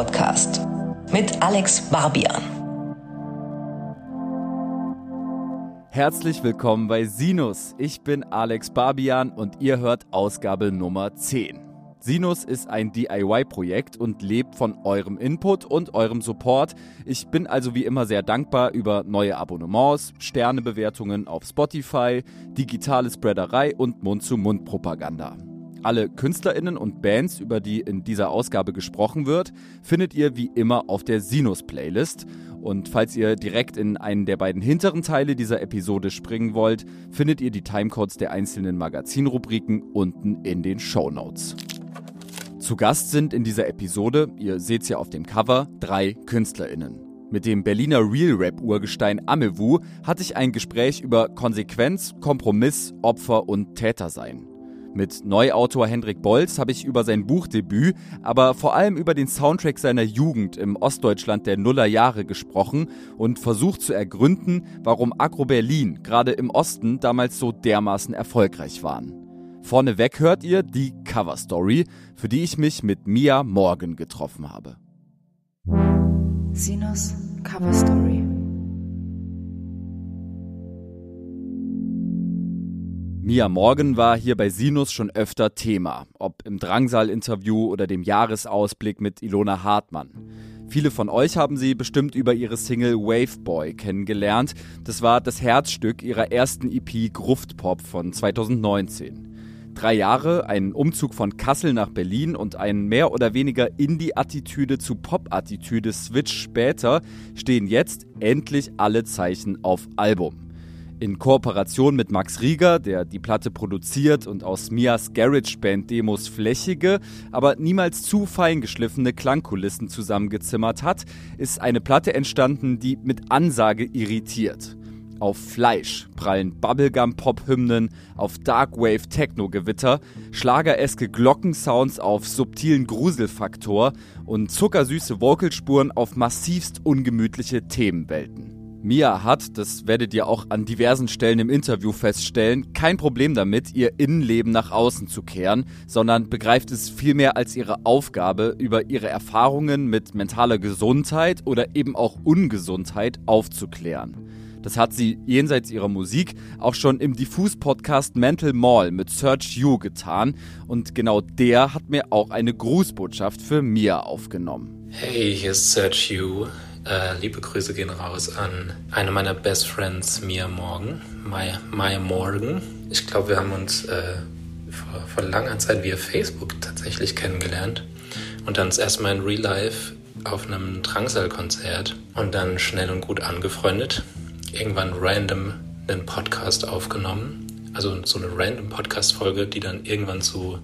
Podcast mit Alex Barbian. Herzlich willkommen bei Sinus. Ich bin Alex Barbian und ihr hört Ausgabe Nummer 10. Sinus ist ein DIY-Projekt und lebt von eurem Input und eurem Support. Ich bin also wie immer sehr dankbar über neue Abonnements, Sternebewertungen auf Spotify, digitale Spreaderei und Mund-zu-Mund-Propaganda. Alle KünstlerInnen und Bands, über die in dieser Ausgabe gesprochen wird, findet ihr wie immer auf der Sinus-Playlist. Und falls ihr direkt in einen der beiden hinteren Teile dieser Episode springen wollt, findet ihr die Timecodes der einzelnen Magazinrubriken unten in den Show Notes. Zu Gast sind in dieser Episode, ihr seht es ja auf dem Cover, drei KünstlerInnen. Mit dem Berliner Real Rap Urgestein Amewu hatte ich ein Gespräch über Konsequenz, Kompromiss, Opfer und Tätersein. Mit Neuautor Hendrik Bolz habe ich über sein Buchdebüt, aber vor allem über den Soundtrack seiner Jugend im Ostdeutschland der Nullerjahre gesprochen und versucht zu ergründen, warum Agro Berlin gerade im Osten damals so dermaßen erfolgreich waren. Vorneweg hört ihr die Cover Story, für die ich mich mit Mia Morgan getroffen habe. Sinus Cover Mia Morgan war hier bei Sinus schon öfter Thema, ob im Drangsal-Interview oder dem Jahresausblick mit Ilona Hartmann. Viele von euch haben sie bestimmt über ihre Single Waveboy kennengelernt. Das war das Herzstück ihrer ersten EP Gruftpop von 2019. Drei Jahre, ein Umzug von Kassel nach Berlin und ein mehr oder weniger Indie-Attitüde zu Pop-Attitüde Switch später stehen jetzt endlich alle Zeichen auf Album. In Kooperation mit Max Rieger, der die Platte produziert und aus Mias Garage Band Demos flächige, aber niemals zu fein geschliffene Klangkulissen zusammengezimmert hat, ist eine Platte entstanden, die mit Ansage irritiert. Auf Fleisch prallen Bubblegum-Pop-Hymnen, auf Darkwave-Techno-Gewitter, schlagereske Glockensounds auf subtilen Gruselfaktor und zuckersüße Vocalspuren auf massivst ungemütliche Themenwelten. Mia hat, das werdet ihr auch an diversen Stellen im Interview feststellen, kein Problem damit, ihr Innenleben nach außen zu kehren, sondern begreift es vielmehr als ihre Aufgabe, über ihre Erfahrungen mit mentaler Gesundheit oder eben auch Ungesundheit aufzuklären. Das hat sie jenseits ihrer Musik auch schon im Diffus-Podcast Mental Mall mit Search You getan. Und genau der hat mir auch eine Grußbotschaft für Mia aufgenommen. Hey, hier ist Search You. Äh, liebe Grüße gehen raus an eine meiner Best Friends, Mia Morgan. Maya, Maya Morgan. Ich glaube, wir haben uns äh, vor, vor langer Zeit via Facebook tatsächlich kennengelernt. Und dann das erste Mal in Real Life auf einem Drangsal-Konzert und dann schnell und gut angefreundet irgendwann random einen Podcast aufgenommen. Also so eine random Podcast-Folge, die dann irgendwann zu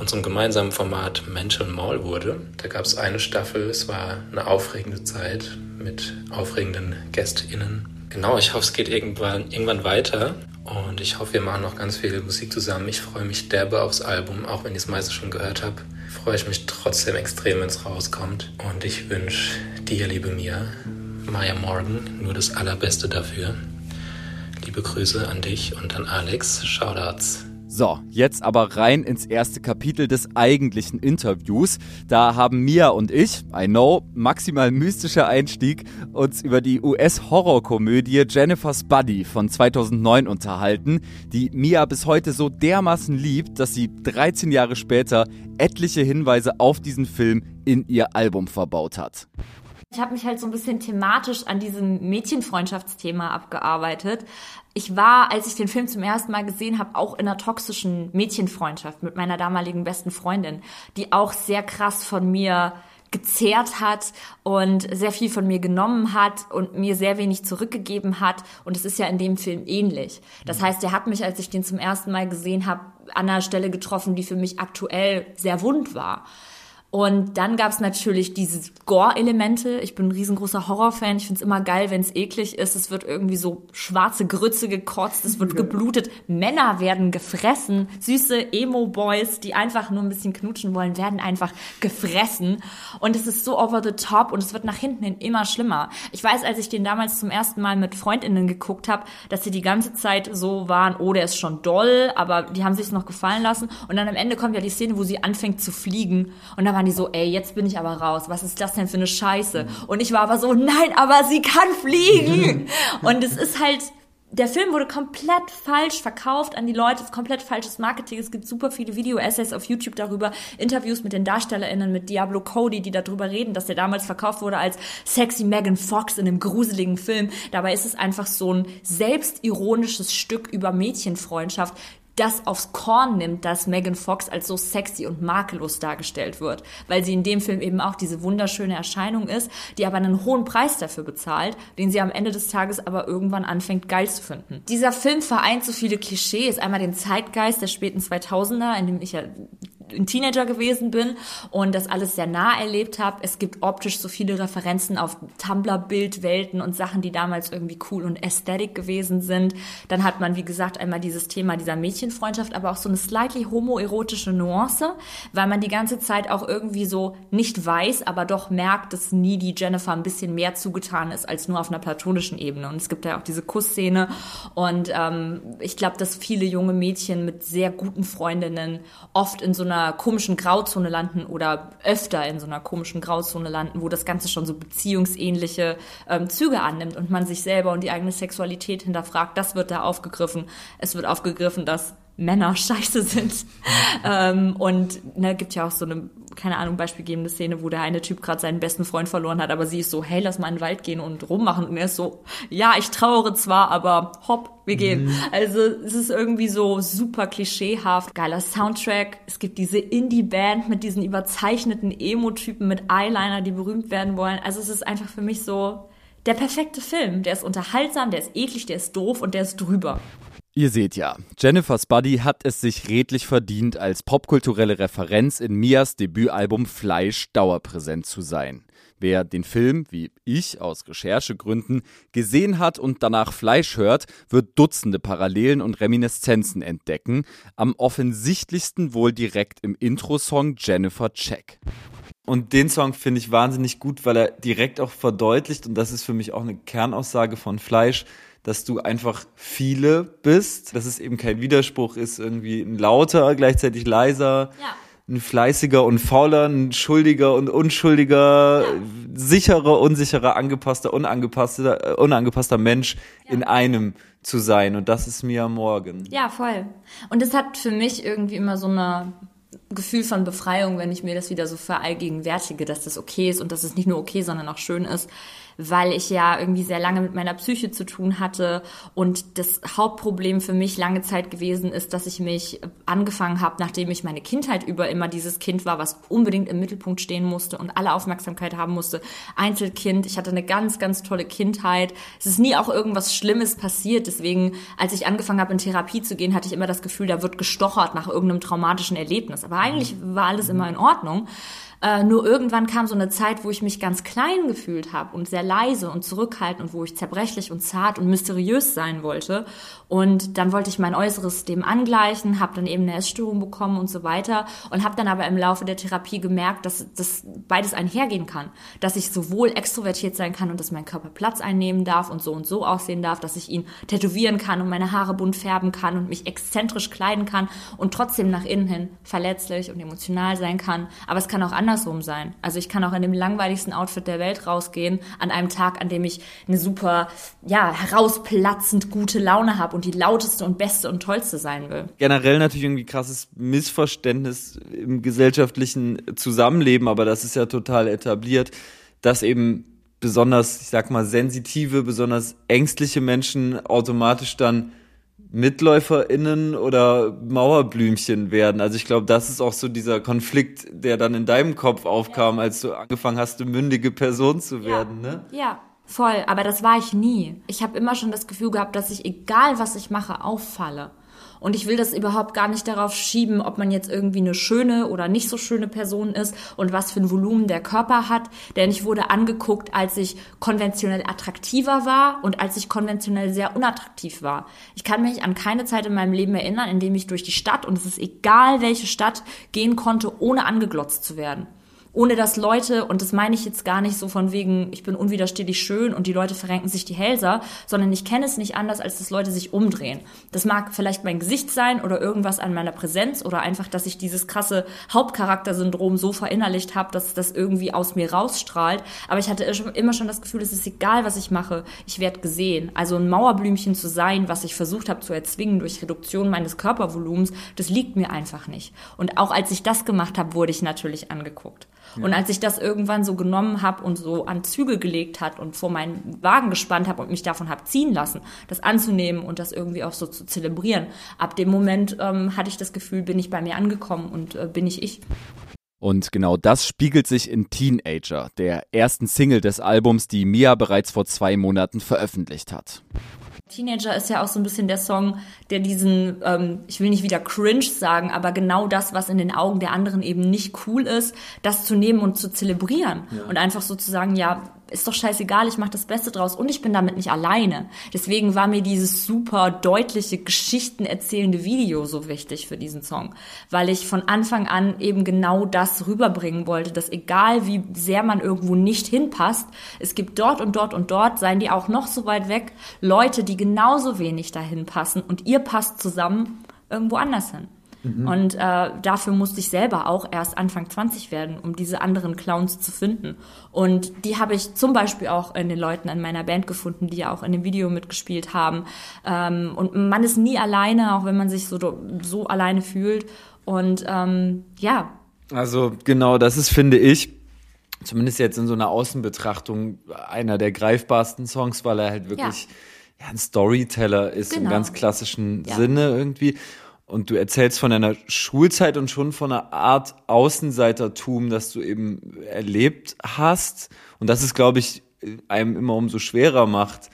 unserem gemeinsamen Format Mental Mall wurde. Da gab es eine Staffel, es war eine aufregende Zeit mit aufregenden GästInnen. Genau, ich hoffe, es geht irgendwann, irgendwann weiter und ich hoffe, wir machen noch ganz viel Musik zusammen. Ich freue mich derbe aufs Album, auch wenn ich es meistens schon gehört habe. Freue ich mich trotzdem extrem, wenn es rauskommt. Und ich wünsche dir, liebe Mia, Maya Morgan, nur das Allerbeste dafür. Liebe Grüße an dich und an Alex. Shoutouts. So, jetzt aber rein ins erste Kapitel des eigentlichen Interviews. Da haben Mia und ich, I know, maximal mystischer Einstieg, uns über die US-Horrorkomödie Jennifer's Buddy von 2009 unterhalten, die Mia bis heute so dermaßen liebt, dass sie 13 Jahre später etliche Hinweise auf diesen Film in ihr Album verbaut hat. Ich habe mich halt so ein bisschen thematisch an diesem Mädchenfreundschaftsthema abgearbeitet. Ich war, als ich den Film zum ersten Mal gesehen habe, auch in einer toxischen Mädchenfreundschaft mit meiner damaligen besten Freundin, die auch sehr krass von mir gezehrt hat und sehr viel von mir genommen hat und mir sehr wenig zurückgegeben hat. Und es ist ja in dem Film ähnlich. Das heißt, er hat mich, als ich den zum ersten Mal gesehen habe, an einer Stelle getroffen, die für mich aktuell sehr wund war. Und dann gab's natürlich diese Gore-Elemente. Ich bin ein riesengroßer Horrorfan. Ich find's immer geil, wenn's eklig ist. Es wird irgendwie so schwarze Grütze gekotzt, es wird geblutet. Männer werden gefressen. Süße Emo-Boys, die einfach nur ein bisschen knutschen wollen, werden einfach gefressen. Und es ist so over the top und es wird nach hinten hin immer schlimmer. Ich weiß, als ich den damals zum ersten Mal mit FreundInnen geguckt habe, dass sie die ganze Zeit so waren, oh, der ist schon doll, aber die haben sich's noch gefallen lassen. Und dann am Ende kommt ja die Szene, wo sie anfängt zu fliegen. Und da waren die so, ey, jetzt bin ich aber raus. Was ist das denn für eine Scheiße? Und ich war aber so, nein, aber sie kann fliegen. Und es ist halt, der Film wurde komplett falsch verkauft an die Leute, komplett falsches Marketing. Es gibt super viele Video-Essays auf YouTube darüber, Interviews mit den DarstellerInnen, mit Diablo Cody, die darüber reden, dass der damals verkauft wurde als sexy Megan Fox in einem gruseligen Film. Dabei ist es einfach so ein selbstironisches Stück über Mädchenfreundschaft, das aufs Korn nimmt, dass Megan Fox als so sexy und makellos dargestellt wird, weil sie in dem Film eben auch diese wunderschöne Erscheinung ist, die aber einen hohen Preis dafür bezahlt, den sie am Ende des Tages aber irgendwann anfängt geil zu finden. Dieser Film vereint so viele Klischees, einmal den Zeitgeist der späten 2000er, in dem ich ja ein Teenager gewesen bin und das alles sehr nah erlebt habe. Es gibt optisch so viele Referenzen auf Tumblr-Bildwelten und Sachen, die damals irgendwie cool und aesthetic gewesen sind. Dann hat man, wie gesagt, einmal dieses Thema dieser Mädchenfreundschaft, aber auch so eine slightly homoerotische Nuance, weil man die ganze Zeit auch irgendwie so nicht weiß, aber doch merkt, dass nie die Jennifer ein bisschen mehr zugetan ist als nur auf einer platonischen Ebene. Und es gibt ja auch diese Kussszene und ähm, ich glaube, dass viele junge Mädchen mit sehr guten Freundinnen oft in so einer einer komischen Grauzone landen oder öfter in so einer komischen Grauzone landen, wo das Ganze schon so beziehungsähnliche ähm, Züge annimmt und man sich selber und die eigene Sexualität hinterfragt. Das wird da aufgegriffen. Es wird aufgegriffen, dass Männer scheiße sind. ähm, und ne, gibt ja auch so eine, keine Ahnung, beispielgebende Szene, wo der eine Typ gerade seinen besten Freund verloren hat, aber sie ist so, hey, lass mal in den Wald gehen und rummachen. Und er ist so, ja, ich trauere zwar, aber hopp, wir gehen. Mhm. Also es ist irgendwie so super klischeehaft. Geiler Soundtrack. Es gibt diese Indie-Band mit diesen überzeichneten Emo-Typen mit Eyeliner, die berühmt werden wollen. Also es ist einfach für mich so der perfekte Film. Der ist unterhaltsam, der ist eklig, der ist doof und der ist drüber. Ihr seht ja, Jennifer's Buddy hat es sich redlich verdient, als popkulturelle Referenz in Mias Debütalbum Fleisch dauerpräsent zu sein. Wer den Film, wie ich aus Recherchegründen, gesehen hat und danach Fleisch hört, wird Dutzende Parallelen und Reminiszenzen entdecken, am offensichtlichsten wohl direkt im Intro-Song Jennifer Check. Und den Song finde ich wahnsinnig gut, weil er direkt auch verdeutlicht, und das ist für mich auch eine Kernaussage von Fleisch, dass du einfach viele bist, dass es eben kein Widerspruch ist, irgendwie ein lauter, gleichzeitig leiser, ja. ein fleißiger und fauler, ein schuldiger und unschuldiger, ja. sicherer, unsicherer, angepasster, unangepasster, äh, unangepasster Mensch ja. in einem zu sein. Und das ist mir Morgen. Ja, voll. Und es hat für mich irgendwie immer so eine Gefühl von Befreiung, wenn ich mir das wieder so verallgegenwärtige, dass das okay ist und dass es nicht nur okay, sondern auch schön ist weil ich ja irgendwie sehr lange mit meiner Psyche zu tun hatte und das Hauptproblem für mich lange Zeit gewesen ist, dass ich mich angefangen habe, nachdem ich meine Kindheit über immer dieses Kind war, was unbedingt im Mittelpunkt stehen musste und alle Aufmerksamkeit haben musste. Einzelkind, ich hatte eine ganz, ganz tolle Kindheit. Es ist nie auch irgendwas Schlimmes passiert. Deswegen, als ich angefangen habe, in Therapie zu gehen, hatte ich immer das Gefühl, da wird gestochert nach irgendeinem traumatischen Erlebnis. Aber eigentlich war alles immer in Ordnung. Äh, nur irgendwann kam so eine Zeit, wo ich mich ganz klein gefühlt habe und sehr leise und zurückhaltend und wo ich zerbrechlich und zart und mysteriös sein wollte. Und dann wollte ich mein Äußeres dem angleichen, habe dann eben eine Essstörung bekommen und so weiter und habe dann aber im Laufe der Therapie gemerkt, dass das beides einhergehen kann, dass ich sowohl extrovertiert sein kann und dass mein Körper Platz einnehmen darf und so und so aussehen darf, dass ich ihn tätowieren kann und meine Haare bunt färben kann und mich exzentrisch kleiden kann und trotzdem nach innen hin verletzlich und emotional sein kann. Aber es kann auch anders andersrum sein. Also ich kann auch in dem langweiligsten Outfit der Welt rausgehen, an einem Tag, an dem ich eine super, ja, herausplatzend gute Laune habe und die lauteste und beste und tollste sein will. Generell natürlich irgendwie krasses Missverständnis im gesellschaftlichen Zusammenleben, aber das ist ja total etabliert, dass eben besonders, ich sag mal, sensitive, besonders ängstliche Menschen automatisch dann MitläuferInnen oder Mauerblümchen werden. Also ich glaube, das ist auch so dieser Konflikt, der dann in deinem Kopf aufkam, ja. als du angefangen hast, eine mündige Person zu werden, ja. ne? Ja, voll. Aber das war ich nie. Ich habe immer schon das Gefühl gehabt, dass ich, egal was ich mache, auffalle. Und ich will das überhaupt gar nicht darauf schieben, ob man jetzt irgendwie eine schöne oder nicht so schöne Person ist und was für ein Volumen der Körper hat. Denn ich wurde angeguckt, als ich konventionell attraktiver war und als ich konventionell sehr unattraktiv war. Ich kann mich an keine Zeit in meinem Leben erinnern, in dem ich durch die Stadt, und es ist egal welche Stadt, gehen konnte, ohne angeglotzt zu werden. Ohne dass Leute, und das meine ich jetzt gar nicht so von wegen, ich bin unwiderstehlich schön und die Leute verrenken sich die Hälser, sondern ich kenne es nicht anders, als dass Leute sich umdrehen. Das mag vielleicht mein Gesicht sein oder irgendwas an meiner Präsenz oder einfach, dass ich dieses krasse Hauptcharaktersyndrom so verinnerlicht habe, dass das irgendwie aus mir rausstrahlt. Aber ich hatte immer schon das Gefühl, es ist egal, was ich mache, ich werde gesehen. Also ein Mauerblümchen zu sein, was ich versucht habe zu erzwingen durch Reduktion meines Körpervolumens, das liegt mir einfach nicht. Und auch als ich das gemacht habe, wurde ich natürlich angeguckt. Ja. Und als ich das irgendwann so genommen habe und so an Zügel gelegt hat und vor meinen Wagen gespannt habe und mich davon habe ziehen lassen, das anzunehmen und das irgendwie auch so zu zelebrieren, ab dem Moment ähm, hatte ich das Gefühl, bin ich bei mir angekommen und äh, bin ich ich. Und genau das spiegelt sich in Teenager, der ersten Single des Albums, die Mia bereits vor zwei Monaten veröffentlicht hat. Teenager ist ja auch so ein bisschen der Song, der diesen, ähm, ich will nicht wieder cringe sagen, aber genau das, was in den Augen der anderen eben nicht cool ist, das zu nehmen und zu zelebrieren. Ja. Und einfach so zu sagen, ja, ist doch scheißegal, ich mache das Beste draus und ich bin damit nicht alleine. Deswegen war mir dieses super deutliche, Geschichten erzählende Video so wichtig für diesen Song, weil ich von Anfang an eben genau das rüberbringen wollte, dass egal wie sehr man irgendwo nicht hinpasst, es gibt dort und dort und dort, seien die auch noch so weit weg, Leute, die genauso wenig dahin passen und ihr passt zusammen irgendwo anders hin. Mhm. Und äh, dafür musste ich selber auch erst Anfang 20 werden, um diese anderen Clowns zu finden. Und die habe ich zum Beispiel auch in den Leuten in meiner Band gefunden, die ja auch in dem Video mitgespielt haben. Ähm, und man ist nie alleine, auch wenn man sich so, so alleine fühlt. Und ähm, ja. Also genau, das ist, finde ich, zumindest jetzt in so einer Außenbetrachtung, einer der greifbarsten Songs, weil er halt wirklich ja. ja ein Storyteller ist genau. im ganz klassischen ja. Sinne irgendwie und du erzählst von deiner Schulzeit und schon von einer Art Außenseitertum, das du eben erlebt hast. Und das ist, glaube ich, einem immer umso schwerer macht,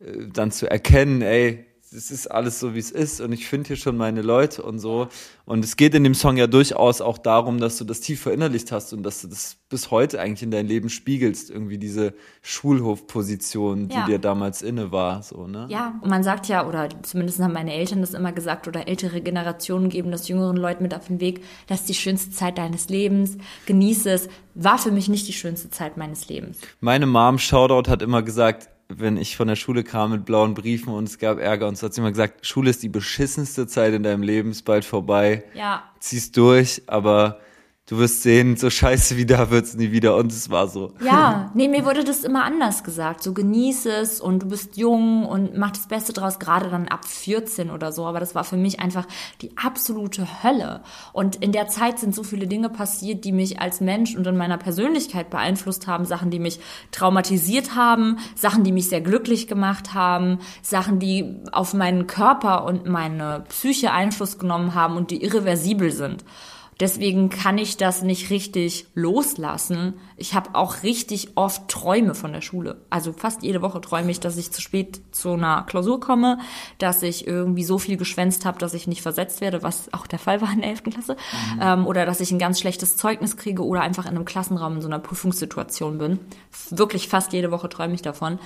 äh, dann zu erkennen, ey, es ist alles so, wie es ist und ich finde hier schon meine Leute und so. Und es geht in dem Song ja durchaus auch darum, dass du das tief verinnerlicht hast und dass du das bis heute eigentlich in dein Leben spiegelst, irgendwie diese Schulhofposition, die ja. dir damals inne war, so, ne? Ja, und man sagt ja, oder zumindest haben meine Eltern das immer gesagt, oder ältere Generationen geben das jüngeren Leuten mit auf den Weg, das ist die schönste Zeit deines Lebens, genieße es, war für mich nicht die schönste Zeit meines Lebens. Meine Mom, Shoutout, hat immer gesagt, wenn ich von der Schule kam mit blauen Briefen und es gab Ärger und so hat sie immer gesagt, Schule ist die beschissenste Zeit in deinem Leben, ist bald vorbei. Ja. Ziehst durch, aber du wirst sehen, so scheiße wie da wird's nie wieder. Und es war so. Ja, nee, mir wurde das immer anders gesagt. So genieß es und du bist jung und mach das Beste draus, gerade dann ab 14 oder so. Aber das war für mich einfach die absolute Hölle. Und in der Zeit sind so viele Dinge passiert, die mich als Mensch und in meiner Persönlichkeit beeinflusst haben. Sachen, die mich traumatisiert haben, Sachen, die mich sehr glücklich gemacht haben, Sachen, die auf meinen Körper und meine Psyche Einfluss genommen haben und die irreversibel sind. Deswegen kann ich das nicht richtig loslassen. Ich habe auch richtig oft Träume von der Schule. Also fast jede Woche träume ich, dass ich zu spät zu einer Klausur komme, dass ich irgendwie so viel geschwänzt habe, dass ich nicht versetzt werde, was auch der Fall war in der 11. Klasse. Mhm. Ähm, oder dass ich ein ganz schlechtes Zeugnis kriege oder einfach in einem Klassenraum in so einer Prüfungssituation bin. Wirklich fast jede Woche träume ich davon,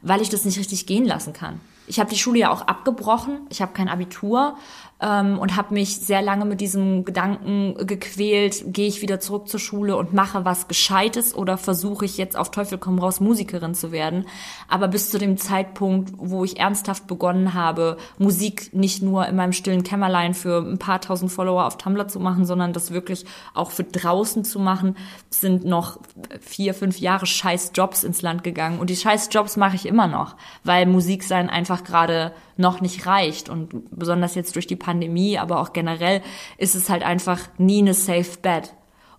weil ich das nicht richtig gehen lassen kann. Ich habe die Schule ja auch abgebrochen. Ich habe kein Abitur ähm, und habe mich sehr lange mit diesem Gedanken gequält, gehe ich wieder zurück zur Schule und mache was Gescheites oder versuche ich jetzt auf Teufel komm raus Musikerin zu werden. Aber bis zu dem Zeitpunkt, wo ich ernsthaft begonnen habe, Musik nicht nur in meinem stillen Kämmerlein für ein paar tausend Follower auf Tumblr zu machen, sondern das wirklich auch für draußen zu machen, sind noch vier, fünf Jahre scheiß Jobs ins Land gegangen. Und die scheiß Jobs mache ich immer noch, weil Musik sein einfach gerade noch nicht reicht. Und besonders jetzt durch die Pandemie, aber auch generell ist es halt einfach nie eine Safe Bet.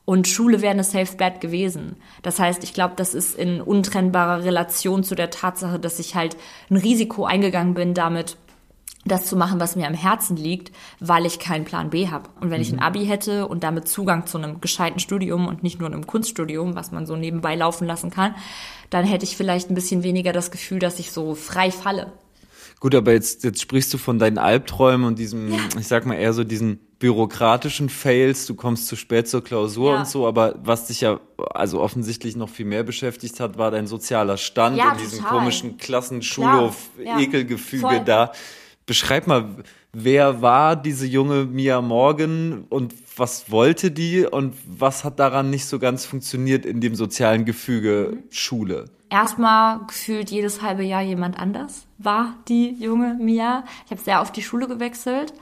Und Schule wäre eine Safe Bet gewesen. Das heißt, ich glaube, das ist in untrennbarer Relation zu der Tatsache, dass ich halt ein Risiko eingegangen bin, damit das zu machen, was mir am Herzen liegt, weil ich keinen Plan B habe. Und wenn mhm. ich ein mhm. Abi hätte und damit Zugang zu einem gescheiten Studium und nicht nur einem Kunststudium, was man so nebenbei laufen lassen kann, dann hätte ich vielleicht ein bisschen weniger das Gefühl, dass ich so frei falle. Gut, aber jetzt, jetzt sprichst du von deinen Albträumen und diesem, ja. ich sag mal eher so diesen bürokratischen Fails, du kommst zu spät zur Klausur ja. und so, aber was dich ja also offensichtlich noch viel mehr beschäftigt hat, war dein sozialer Stand ja, und diesen komischen Klassenschulhof-Ekelgefüge da. beschreib mal, wer war diese junge Mia Morgan und was wollte die und was hat daran nicht so ganz funktioniert in dem sozialen Gefüge Schule? Erstmal gefühlt jedes halbe Jahr jemand anders war die junge Mia. Ich habe sehr oft die Schule gewechselt.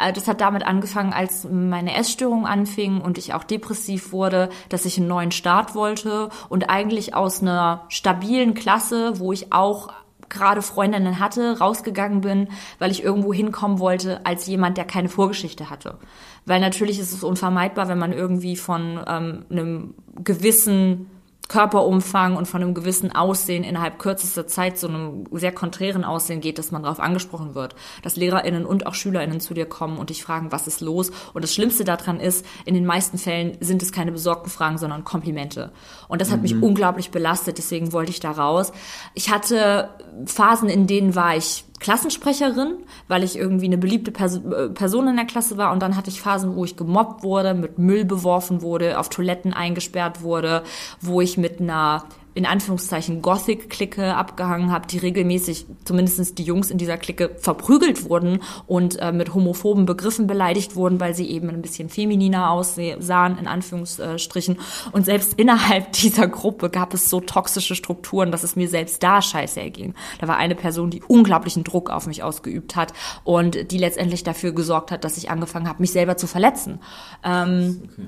Äh, das hat damit angefangen, als meine Essstörung anfing und ich auch depressiv wurde, dass ich einen neuen Start wollte und eigentlich aus einer stabilen Klasse, wo ich auch gerade Freundinnen hatte, rausgegangen bin, weil ich irgendwo hinkommen wollte als jemand, der keine Vorgeschichte hatte. Weil natürlich ist es unvermeidbar, wenn man irgendwie von ähm, einem gewissen Körperumfang und von einem gewissen Aussehen innerhalb kürzester Zeit zu einem sehr konträren Aussehen geht, dass man darauf angesprochen wird. Dass LehrerInnen und auch SchülerInnen zu dir kommen und dich fragen, was ist los? Und das Schlimmste daran ist, in den meisten Fällen sind es keine besorgten Fragen, sondern Komplimente. Und das hat mhm. mich unglaublich belastet, deswegen wollte ich da raus. Ich hatte Phasen, in denen war ich Klassensprecherin, weil ich irgendwie eine beliebte äh, Person in der Klasse war. Und dann hatte ich Phasen, wo ich gemobbt wurde, mit Müll beworfen wurde, auf Toiletten eingesperrt wurde, wo ich mit einer in Anführungszeichen Gothic-Clique abgehangen habe, die regelmäßig, zumindest die Jungs in dieser Clique, verprügelt wurden und äh, mit homophoben Begriffen beleidigt wurden, weil sie eben ein bisschen femininer aussahen, in Anführungsstrichen. Und selbst innerhalb dieser Gruppe gab es so toxische Strukturen, dass es mir selbst da scheiße erging. Da war eine Person, die unglaublichen Druck auf mich ausgeübt hat und die letztendlich dafür gesorgt hat, dass ich angefangen habe, mich selber zu verletzen. Ähm, okay.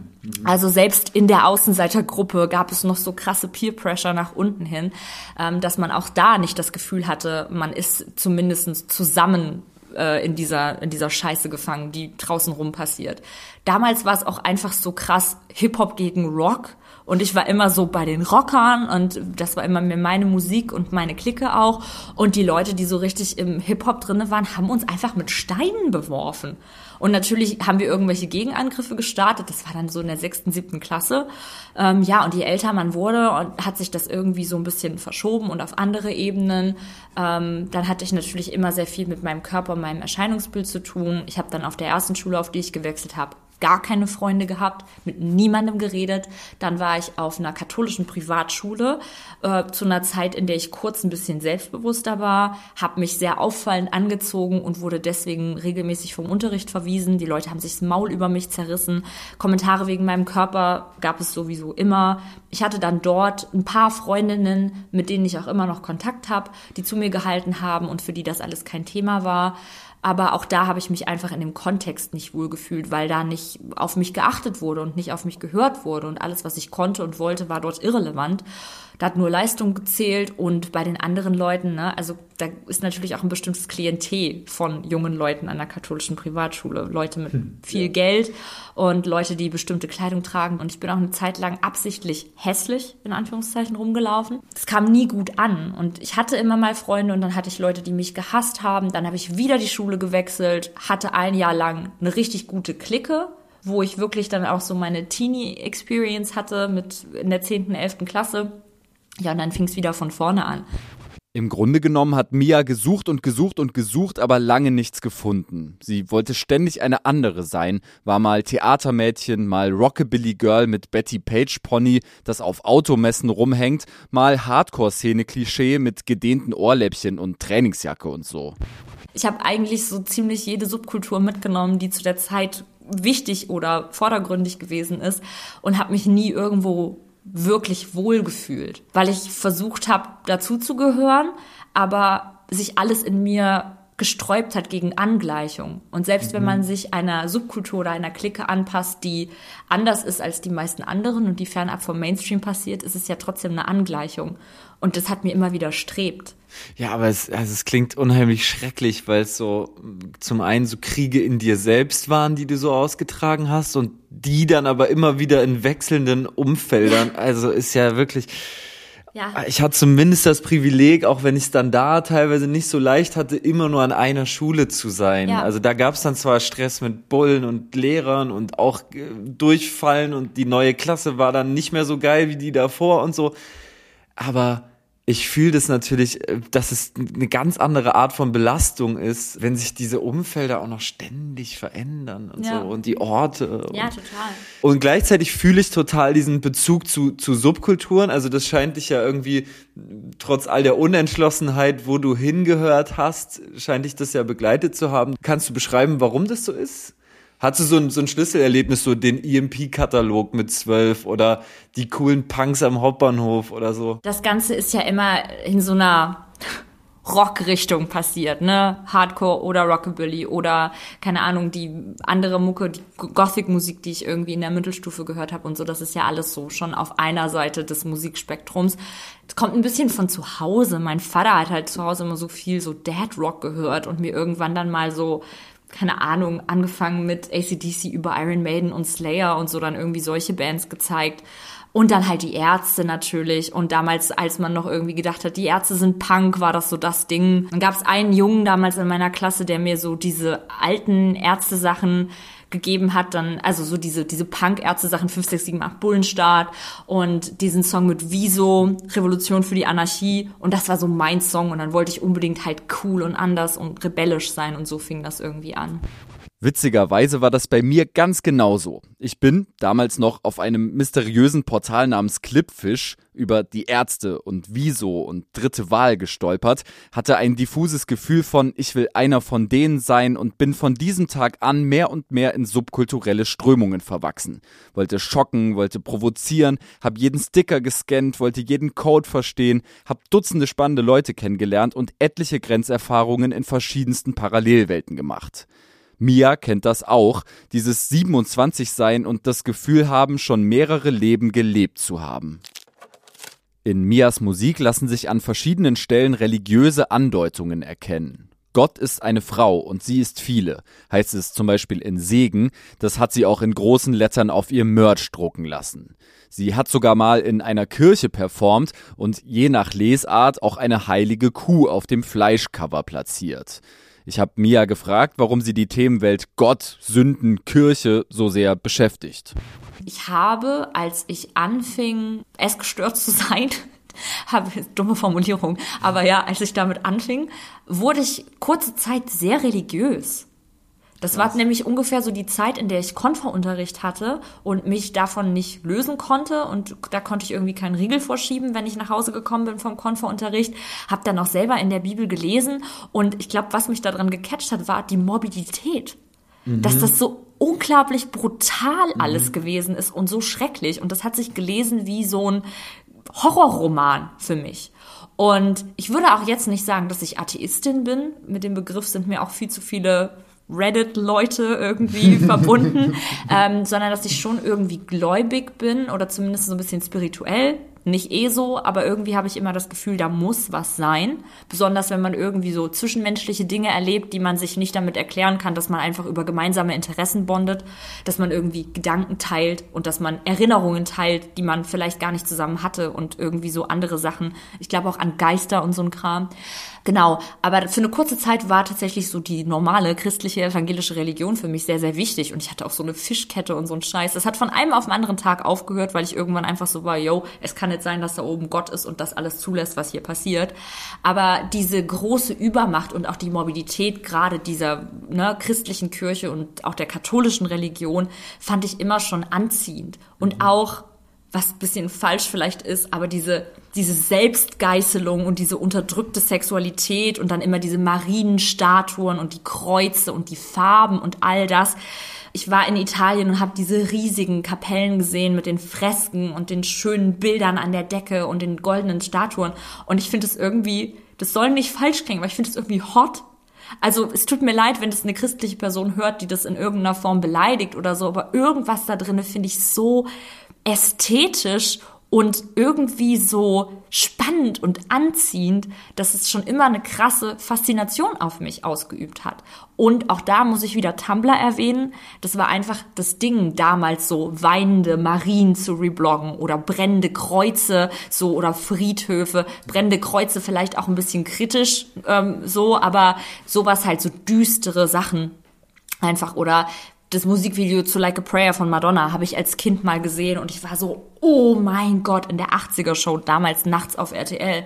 Also selbst in der Außenseitergruppe gab es noch so krasse Peer Pressure nach unten hin, ähm, dass man auch da nicht das Gefühl hatte, man ist zumindest zusammen äh, in dieser, in dieser Scheiße gefangen, die draußen rum passiert. Damals war es auch einfach so krass Hip-Hop gegen Rock. Und ich war immer so bei den Rockern und das war immer mir meine Musik und meine Clique auch. Und die Leute, die so richtig im Hip-Hop drinne waren, haben uns einfach mit Steinen beworfen. Und natürlich haben wir irgendwelche Gegenangriffe gestartet. Das war dann so in der sechsten, siebten Klasse. Ähm, ja, und je älter man wurde, hat sich das irgendwie so ein bisschen verschoben und auf andere Ebenen. Ähm, dann hatte ich natürlich immer sehr viel mit meinem Körper und meinem Erscheinungsbild zu tun. Ich habe dann auf der ersten Schule, auf die ich gewechselt habe, gar keine Freunde gehabt, mit niemandem geredet. Dann war ich auf einer katholischen Privatschule äh, zu einer Zeit, in der ich kurz ein bisschen selbstbewusster war, habe mich sehr auffallend angezogen und wurde deswegen regelmäßig vom Unterricht verwiesen. Die Leute haben sich das Maul über mich zerrissen. Kommentare wegen meinem Körper gab es sowieso immer. Ich hatte dann dort ein paar Freundinnen, mit denen ich auch immer noch Kontakt habe, die zu mir gehalten haben und für die das alles kein Thema war. Aber auch da habe ich mich einfach in dem Kontext nicht wohlgefühlt, weil da nicht auf mich geachtet wurde und nicht auf mich gehört wurde. Und alles, was ich konnte und wollte, war dort irrelevant. Da hat nur Leistung gezählt und bei den anderen Leuten, ne, also da ist natürlich auch ein bestimmtes Klientel von jungen Leuten an der katholischen Privatschule. Leute mit hm, viel ja. Geld und Leute, die bestimmte Kleidung tragen. Und ich bin auch eine Zeit lang absichtlich hässlich, in Anführungszeichen, rumgelaufen. Es kam nie gut an. Und ich hatte immer mal Freunde und dann hatte ich Leute, die mich gehasst haben. Dann habe ich wieder die Schule gewechselt, hatte ein Jahr lang eine richtig gute Clique wo ich wirklich dann auch so meine Teenie-Experience hatte mit in der 10., 11. Klasse. Ja, und dann fing es wieder von vorne an. Im Grunde genommen hat Mia gesucht und gesucht und gesucht, aber lange nichts gefunden. Sie wollte ständig eine andere sein, war mal Theatermädchen, mal Rockabilly Girl mit Betty Page Pony, das auf Automessen rumhängt, mal Hardcore-Szene-Klischee mit gedehnten Ohrläppchen und Trainingsjacke und so. Ich habe eigentlich so ziemlich jede Subkultur mitgenommen, die zu der Zeit wichtig oder vordergründig gewesen ist und habe mich nie irgendwo wirklich wohlgefühlt, weil ich versucht habe, dazuzugehören, aber sich alles in mir gesträubt hat gegen Angleichung. Und selbst mhm. wenn man sich einer Subkultur oder einer Clique anpasst, die anders ist als die meisten anderen und die fernab vom Mainstream passiert, ist es ja trotzdem eine Angleichung. Und das hat mir immer wieder strebt. Ja, aber es, also es klingt unheimlich schrecklich, weil es so zum einen so Kriege in dir selbst waren, die du so ausgetragen hast und die dann aber immer wieder in wechselnden Umfeldern. Also ist ja wirklich. Ja. Ich hatte zumindest das Privileg, auch wenn ich es dann da teilweise nicht so leicht hatte, immer nur an einer Schule zu sein. Ja. Also da gab es dann zwar Stress mit Bullen und Lehrern und auch äh, Durchfallen und die neue Klasse war dann nicht mehr so geil wie die davor und so. Aber ich fühle das natürlich, äh, dass es eine ganz andere Art von Belastung ist, wenn sich diese Umfelder auch noch ständig verändern und Ja. so und die Orte. Ja, und, total. und gleichzeitig fühle ich total diesen Bezug zu, zu Subkulturen. Also das scheint dich ja irgendwie, trotz all der Unentschlossenheit, wo du hingehört hast, scheint dich das ja begleitet zu haben. Kannst du beschreiben, warum das so ist? Hattest du so ein, so ein Schlüsselerlebnis, so den EMP-Katalog mit zwölf oder die coolen Punks am Hauptbahnhof oder so? Das Ganze ist ja immer in so einer Rock-Richtung passiert, ne? Hardcore oder Rockabilly oder, keine Ahnung, die andere Mucke, die Gothic-Musik, die ich irgendwie in der Mittelstufe gehört habe und so. Das ist ja alles so schon auf einer Seite des Musikspektrums. Es kommt ein bisschen von zu Hause. Mein Vater hat halt zu Hause immer so viel so Dad-Rock gehört und mir irgendwann dann mal so keine Ahnung, angefangen mit ACDC über Iron Maiden und Slayer und so dann irgendwie solche Bands gezeigt. Und dann halt die Ärzte natürlich. Und damals, als man noch irgendwie gedacht hat, die Ärzte sind Punk, war das so das Ding. Dann gab es einen Jungen damals in meiner Klasse, der mir so diese alten Ärzte-Sachen gegeben hat, dann, also so diese, diese Punk-Ärzte-Sachen, 5, 6, 7, 8 Bullenstart und diesen Song mit Wieso, Revolution für die Anarchie und das war so mein Song und dann wollte ich unbedingt halt cool und anders und rebellisch sein und so fing das irgendwie an. Witzigerweise war das bei mir ganz genauso. Ich bin damals noch auf einem mysteriösen Portal namens Clipfish über die Ärzte und Wieso und dritte Wahl gestolpert, hatte ein diffuses Gefühl von, ich will einer von denen sein und bin von diesem Tag an mehr und mehr in subkulturelle Strömungen verwachsen. Wollte schocken, wollte provozieren, hab jeden Sticker gescannt, wollte jeden Code verstehen, hab Dutzende spannende Leute kennengelernt und etliche Grenzerfahrungen in verschiedensten Parallelwelten gemacht. Mia kennt das auch, dieses 27 sein und das Gefühl haben, schon mehrere Leben gelebt zu haben. In Mias Musik lassen sich an verschiedenen Stellen religiöse Andeutungen erkennen. Gott ist eine Frau und sie ist viele, heißt es zum Beispiel in Segen, das hat sie auch in großen Lettern auf ihr Merch drucken lassen. Sie hat sogar mal in einer Kirche performt und je nach Lesart auch eine heilige Kuh auf dem Fleischcover platziert. Ich habe Mia gefragt, warum sie die Themenwelt Gott, Sünden, Kirche so sehr beschäftigt. Ich habe, als ich anfing, essgestört zu sein, habe dumme Formulierung, aber ja, als ich damit anfing, wurde ich kurze Zeit sehr religiös. Das war nämlich ungefähr so die Zeit, in der ich Konferunterricht hatte und mich davon nicht lösen konnte und da konnte ich irgendwie keinen Riegel vorschieben, wenn ich nach Hause gekommen bin vom Konferunterricht. Hab dann auch selber in der Bibel gelesen und ich glaube, was mich daran gecatcht hat, war die Morbidität. Dass das so unglaublich brutal alles gewesen ist und so schrecklich und das hat sich gelesen wie so ein Horrorroman für mich. Und ich würde auch jetzt nicht sagen, dass ich Atheistin bin. Mit dem Begriff sind mir auch viel zu viele Reddit-Leute irgendwie verbunden, ähm, sondern dass ich schon irgendwie gläubig bin oder zumindest so ein bisschen spirituell. Nicht eh so, aber irgendwie habe ich immer das Gefühl, da muss was sein. Besonders wenn man irgendwie so zwischenmenschliche Dinge erlebt, die man sich nicht damit erklären kann, dass man einfach über gemeinsame Interessen bondet, dass man irgendwie Gedanken teilt und dass man Erinnerungen teilt, die man vielleicht gar nicht zusammen hatte und irgendwie so andere Sachen. Ich glaube auch an Geister und so ein Kram. Genau, aber für eine kurze Zeit war tatsächlich so die normale christliche evangelische Religion für mich sehr, sehr wichtig. Und ich hatte auch so eine Fischkette und so einen Scheiß. Das hat von einem auf den anderen Tag aufgehört, weil ich irgendwann einfach so war, yo, es kann nicht sein, dass da oben Gott ist und das alles zulässt, was hier passiert. Aber diese große Übermacht und auch die Morbidität gerade dieser ne, christlichen Kirche und auch der katholischen Religion fand ich immer schon anziehend. Und auch was ein bisschen falsch vielleicht ist, aber diese, diese Selbstgeißelung und diese unterdrückte Sexualität und dann immer diese Marienstatuen und die Kreuze und die Farben und all das. Ich war in Italien und habe diese riesigen Kapellen gesehen mit den Fresken und den schönen Bildern an der Decke und den goldenen Statuen. Und ich finde es irgendwie, das soll nicht falsch klingen, aber ich finde es irgendwie hot. Also es tut mir leid, wenn das eine christliche Person hört, die das in irgendeiner Form beleidigt oder so, aber irgendwas da drinne finde ich so ästhetisch und irgendwie so spannend und anziehend, dass es schon immer eine krasse Faszination auf mich ausgeübt hat. Und auch da muss ich wieder Tumblr erwähnen. Das war einfach das Ding damals so weinende Marien zu rebloggen oder brennende Kreuze so oder Friedhöfe. Brennende Kreuze vielleicht auch ein bisschen kritisch ähm, so, aber sowas halt so düstere Sachen einfach oder das Musikvideo zu Like a Prayer von Madonna habe ich als Kind mal gesehen und ich war so, oh mein Gott, in der 80er Show, damals nachts auf RTL.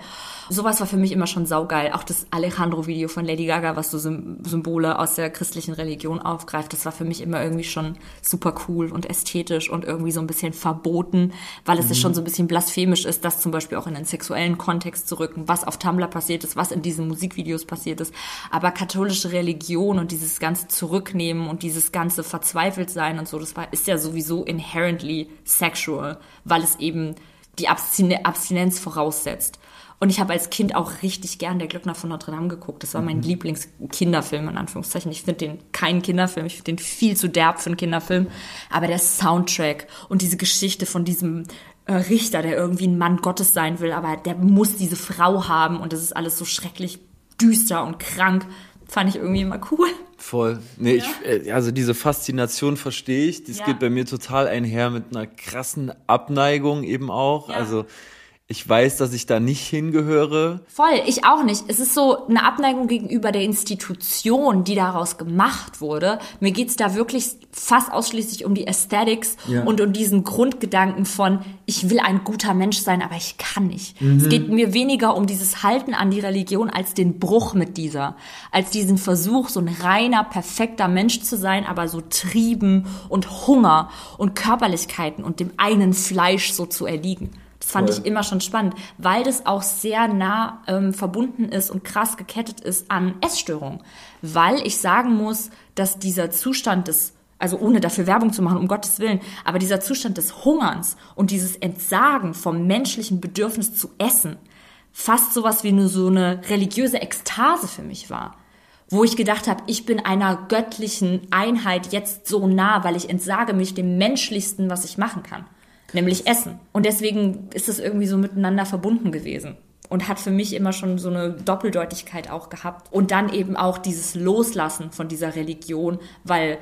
Sowas war für mich immer schon saugeil. Auch das Alejandro-Video von Lady Gaga, was so Symbole aus der christlichen Religion aufgreift, das war für mich immer irgendwie schon super cool und ästhetisch und irgendwie so ein bisschen verboten, weil es mhm. schon so ein bisschen blasphemisch ist, das zum Beispiel auch in einen sexuellen Kontext zu rücken, was auf Tumblr passiert ist, was in diesen Musikvideos passiert ist. Aber katholische Religion und dieses ganze Zurücknehmen und dieses ganze Verzweifeltsein und so, das war, ist ja sowieso inherently sexual, weil es eben die Abstinenz voraussetzt. Und ich habe als Kind auch richtig gern Der Glöckner von Notre Dame geguckt. Das war mein mhm. Lieblingskinderfilm, in Anführungszeichen. Ich finde den kein Kinderfilm, ich finde den viel zu derb für einen Kinderfilm. Aber der Soundtrack und diese Geschichte von diesem äh, Richter, der irgendwie ein Mann Gottes sein will, aber der muss diese Frau haben und das ist alles so schrecklich düster und krank. Fand ich irgendwie immer cool. Voll. Nee, ja. ich, äh, also diese Faszination verstehe ich. Das ja. geht bei mir total einher mit einer krassen Abneigung eben auch. Ja. Also ich weiß, dass ich da nicht hingehöre. Voll, ich auch nicht. Es ist so eine Abneigung gegenüber der Institution, die daraus gemacht wurde. Mir geht's da wirklich fast ausschließlich um die Aesthetics ja. und um diesen Grundgedanken von, ich will ein guter Mensch sein, aber ich kann nicht. Mhm. Es geht mir weniger um dieses Halten an die Religion als den Bruch mit dieser, als diesen Versuch, so ein reiner, perfekter Mensch zu sein, aber so Trieben und Hunger und Körperlichkeiten und dem einen Fleisch so zu erliegen. Das fand Voll. ich immer schon spannend, weil das auch sehr nah ähm, verbunden ist und krass gekettet ist an Essstörungen. Weil ich sagen muss, dass dieser Zustand des also ohne dafür Werbung zu machen, um Gottes Willen, aber dieser Zustand des Hungerns und dieses Entsagen vom menschlichen Bedürfnis zu essen, fast sowas wie nur so eine religiöse Ekstase für mich war. Wo ich gedacht habe, ich bin einer göttlichen Einheit jetzt so nah, weil ich entsage mich dem menschlichsten, was ich machen kann nämlich Essen. Und deswegen ist es irgendwie so miteinander verbunden gewesen und hat für mich immer schon so eine Doppeldeutigkeit auch gehabt. Und dann eben auch dieses Loslassen von dieser Religion, weil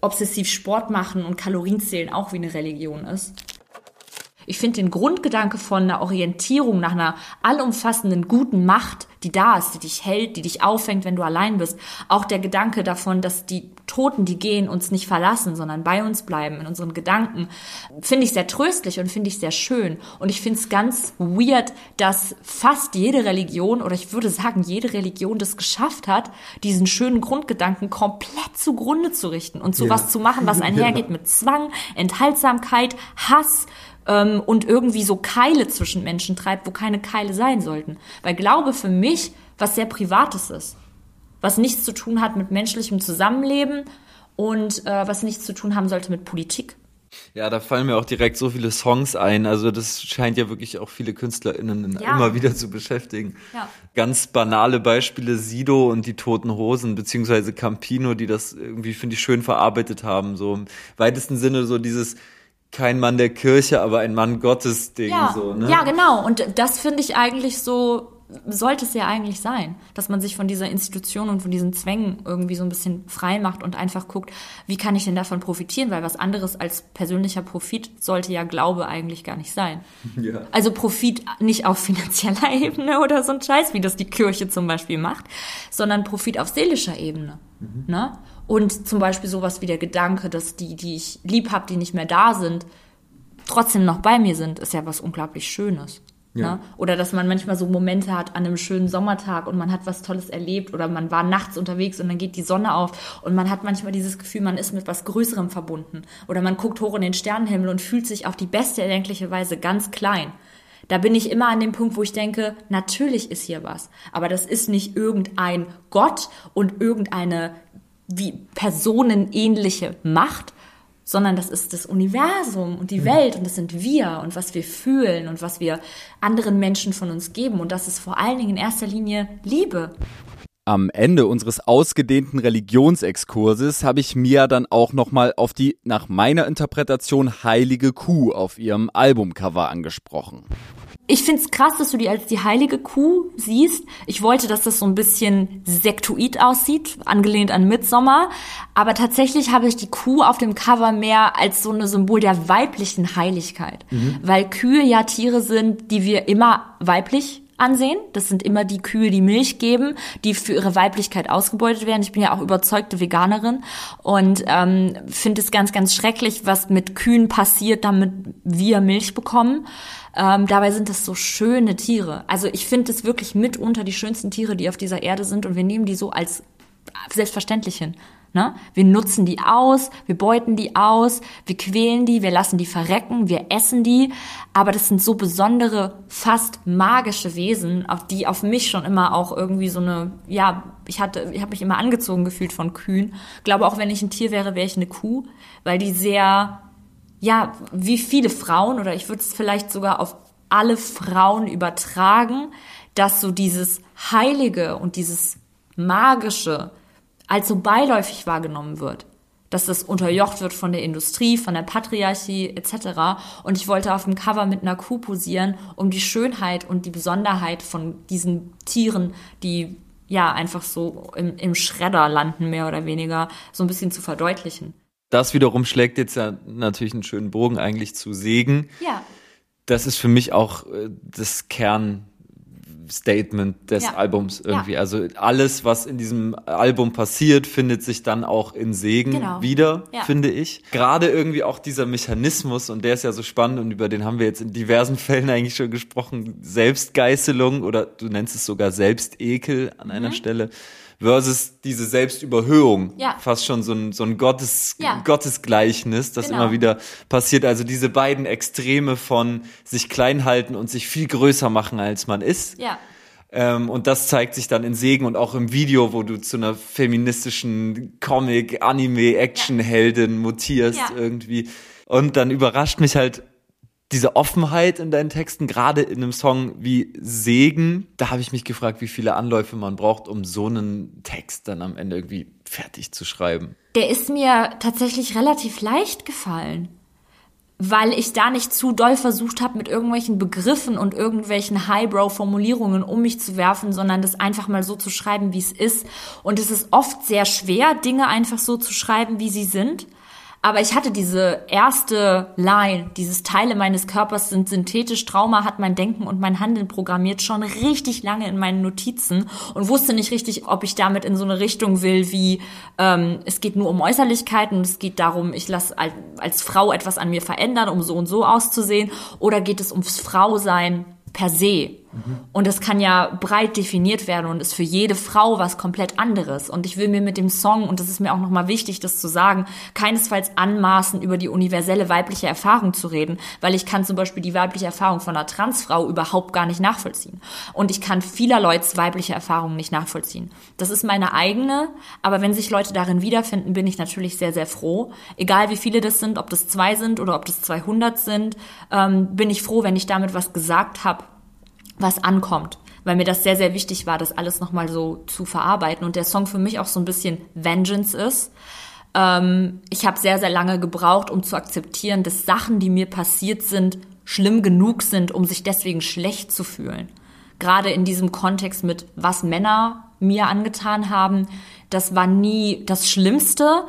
obsessiv Sport machen und Kalorien zählen auch wie eine Religion ist. Ich finde den Grundgedanke von einer Orientierung nach einer allumfassenden guten Macht, die da ist, die dich hält, die dich auffängt, wenn du allein bist, auch der Gedanke davon, dass die Toten, die gehen, uns nicht verlassen, sondern bei uns bleiben, in unseren Gedanken, finde ich sehr tröstlich und finde ich sehr schön. Und ich finde es ganz weird, dass fast jede Religion, oder ich würde sagen, jede Religion das geschafft hat, diesen schönen Grundgedanken komplett zugrunde zu richten und zu ja. was zu machen, was einhergeht ja. mit Zwang, Enthaltsamkeit, Hass, ähm, und irgendwie so Keile zwischen Menschen treibt, wo keine Keile sein sollten. Weil Glaube für mich was sehr Privates ist, was nichts zu tun hat mit menschlichem Zusammenleben und äh, was nichts zu tun haben sollte mit Politik. Ja, da fallen mir auch direkt so viele Songs ein. Also das scheint ja wirklich auch viele KünstlerInnen ja. immer wieder zu beschäftigen. Ja. Ganz banale Beispiele, Sido und die Toten Hosen, beziehungsweise Campino, die das irgendwie, finde ich, schön verarbeitet haben. So im weitesten Sinne so dieses, kein Mann der Kirche, aber ein Mann Gottes Ding ja, so, ne? Ja, genau. Und das finde ich eigentlich so, sollte es ja eigentlich sein, dass man sich von dieser Institution und von diesen Zwängen irgendwie so ein bisschen frei macht und einfach guckt, wie kann ich denn davon profitieren? Weil was anderes als persönlicher Profit sollte ja Glaube eigentlich gar nicht sein. Ja. Also Profit nicht auf finanzieller Ebene oder so ein Scheiß, wie das die Kirche zum Beispiel macht, sondern Profit auf seelischer Ebene. Mhm. Ne? Und zum Beispiel sowas wie der Gedanke, dass die, die ich lieb habe, die nicht mehr da sind, trotzdem noch bei mir sind, ist ja was unglaublich Schönes. Ja. Ne? Oder dass man manchmal so Momente hat an einem schönen Sommertag und man hat was Tolles erlebt oder man war nachts unterwegs und dann geht die Sonne auf und man hat manchmal dieses Gefühl, man ist mit was Größerem verbunden. Oder man guckt hoch in den Sternenhimmel und fühlt sich auf die beste erdenkliche Weise ganz klein. Da bin ich immer an dem Punkt, wo ich denke, natürlich ist hier was. Aber das ist nicht irgendein Gott und irgendeine wie personenähnliche Macht, sondern das ist das Universum und die Welt und das sind wir und was wir fühlen und was wir anderen Menschen von uns geben. Und das ist vor allen Dingen in erster Linie Liebe. Am Ende unseres ausgedehnten Religionsexkurses habe ich Mia dann auch nochmal auf die nach meiner Interpretation heilige Kuh auf ihrem Albumcover angesprochen ich find's krass, dass du die als die heilige Kuh siehst. Ich wollte, dass das so ein bisschen sektuit aussieht, angelehnt an Midsommer. Aber tatsächlich habe ich die Kuh auf dem Cover mehr als so eine Symbol der weiblichen Heiligkeit. Mhm. Weil Kühe ja Tiere sind, die wir immer weiblich ansehen. Das sind immer die Kühe, die Milch geben, die für ihre Weiblichkeit ausgebeutet werden. Ich bin ja auch überzeugte Veganerin und ähm, finde es ganz, ganz schrecklich, was mit Kühen passiert, damit wir Milch bekommen. Ähm, dabei sind das so schöne Tiere. Also ich finde es wirklich mitunter die schönsten Tiere, die auf dieser Erde sind und wir nehmen die so als selbstverständlich hin. Ne? Wir nutzen die aus, wir beuten die aus, wir quälen die, wir lassen die verrecken, wir essen die. Aber das sind so besondere, fast magische Wesen, auf die auf mich schon immer auch irgendwie so eine, ja, ich hatte, ich habe mich immer angezogen gefühlt von Kühen. Glaube auch, wenn ich ein Tier wäre, wäre ich eine Kuh, weil die sehr, ja, wie viele Frauen oder ich würde es vielleicht sogar auf alle Frauen übertragen, dass so dieses Heilige und dieses Magische, als so beiläufig wahrgenommen wird. Dass das unterjocht wird von der Industrie, von der Patriarchie etc. Und ich wollte auf dem Cover mit einer Kuh posieren, um die Schönheit und die Besonderheit von diesen Tieren, die ja einfach so im, im Schredder landen, mehr oder weniger, so ein bisschen zu verdeutlichen. Das wiederum schlägt jetzt ja natürlich einen schönen Bogen eigentlich zu Segen. Ja. Das ist für mich auch äh, das Kern Statement des Ja. Albums irgendwie. Ja. Also alles, was in diesem Album passiert, findet sich dann auch in Segen Genau. wieder, Ja. finde ich. Gerade irgendwie auch dieser Mechanismus, und der ist ja so spannend und über den haben wir jetzt in diversen Fällen eigentlich schon gesprochen, Selbstgeißelung oder du nennst es sogar Selbstekel an einer Stelle. Versus diese Selbstüberhöhung. Ja. Fast schon so ein, so ein Gottes, Ja. Gottesgleichnis, das Genau. immer wieder passiert. Also diese beiden Extreme von sich klein halten und sich viel größer machen, als man ist. Ja. Ähm, und das zeigt sich dann in Segen und auch im Video, wo du zu einer feministischen Comic, Anime, Action-Heldin mutierst irgendwie. Und dann überrascht mich halt diese Offenheit in deinen Texten, gerade in einem Song wie Segen. Da habe ich mich gefragt, wie viele Anläufe man braucht, um so einen Text dann am Ende irgendwie fertig zu schreiben. Der ist mir tatsächlich relativ leicht gefallen, weil ich da nicht zu doll versucht habe, mit irgendwelchen Begriffen und irgendwelchen Highbrow-Formulierungen um mich zu werfen, sondern das einfach mal so zu schreiben, wie es ist. Und es ist oft sehr schwer, Dinge einfach so zu schreiben, wie sie sind. Aber ich hatte diese erste Line, dieses Teile meines Körpers sind synthetisch, Trauma hat mein Denken und mein Handeln programmiert, schon richtig lange in meinen Notizen und wusste nicht richtig, ob ich damit in so eine Richtung will, wie ähm, es geht nur um Äußerlichkeiten es geht darum, ich lasse als, als Frau etwas an mir verändern, um so und so auszusehen, oder geht es ums Frausein per se. Und das kann ja breit definiert werden und ist für jede Frau was komplett anderes. Und ich will mir mit dem Song, und das ist mir auch nochmal wichtig, das zu sagen, keinesfalls anmaßen, über die universelle weibliche Erfahrung zu reden, weil ich kann zum Beispiel die weibliche Erfahrung von einer Transfrau überhaupt gar nicht nachvollziehen. Und ich kann vieler Leuts weibliche Erfahrungen nicht nachvollziehen. Das ist meine eigene, aber wenn sich Leute darin wiederfinden, bin ich natürlich sehr, sehr froh. Egal wie viele das sind, ob das zwei sind oder ob das 200 sind, ähm, bin ich froh, wenn ich damit was gesagt habe, was ankommt. Weil mir das sehr, sehr wichtig war, das alles nochmal so zu verarbeiten. Und der Song für mich auch so ein bisschen Vengeance ist. Ähm, ich habe sehr, sehr lange gebraucht, um zu akzeptieren, dass Sachen, die mir passiert sind, schlimm genug sind, um sich deswegen schlecht zu fühlen. Gerade in diesem Kontext mit, was Männer mir angetan haben, das war nie das Schlimmste.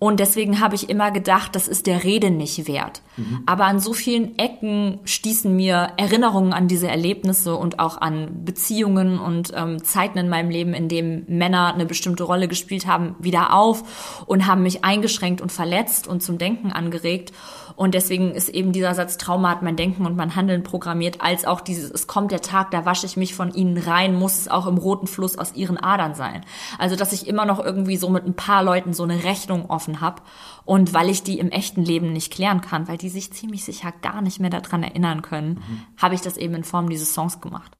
Und deswegen habe ich immer gedacht, das ist der Rede nicht wert. Aber an so vielen Ecken stießen mir Erinnerungen an diese Erlebnisse und auch an Beziehungen und ähm, Zeiten in meinem Leben, in denen Männer eine bestimmte Rolle gespielt haben, wieder auf und haben mich eingeschränkt und verletzt und zum Denken angeregt. Und deswegen ist eben dieser Satz Trauma hat mein Denken und mein Handeln programmiert, als auch dieses, es kommt der Tag, da wasche ich mich von ihnen rein, muss es auch im roten Fluss aus ihren Adern sein. Also, dass ich immer noch irgendwie so mit ein paar Leuten so eine Rechnung offen habe und weil ich die im echten Leben nicht klären kann, weil die sich ziemlich sicher gar nicht mehr daran erinnern können, habe ich das eben in Form dieses Songs gemacht.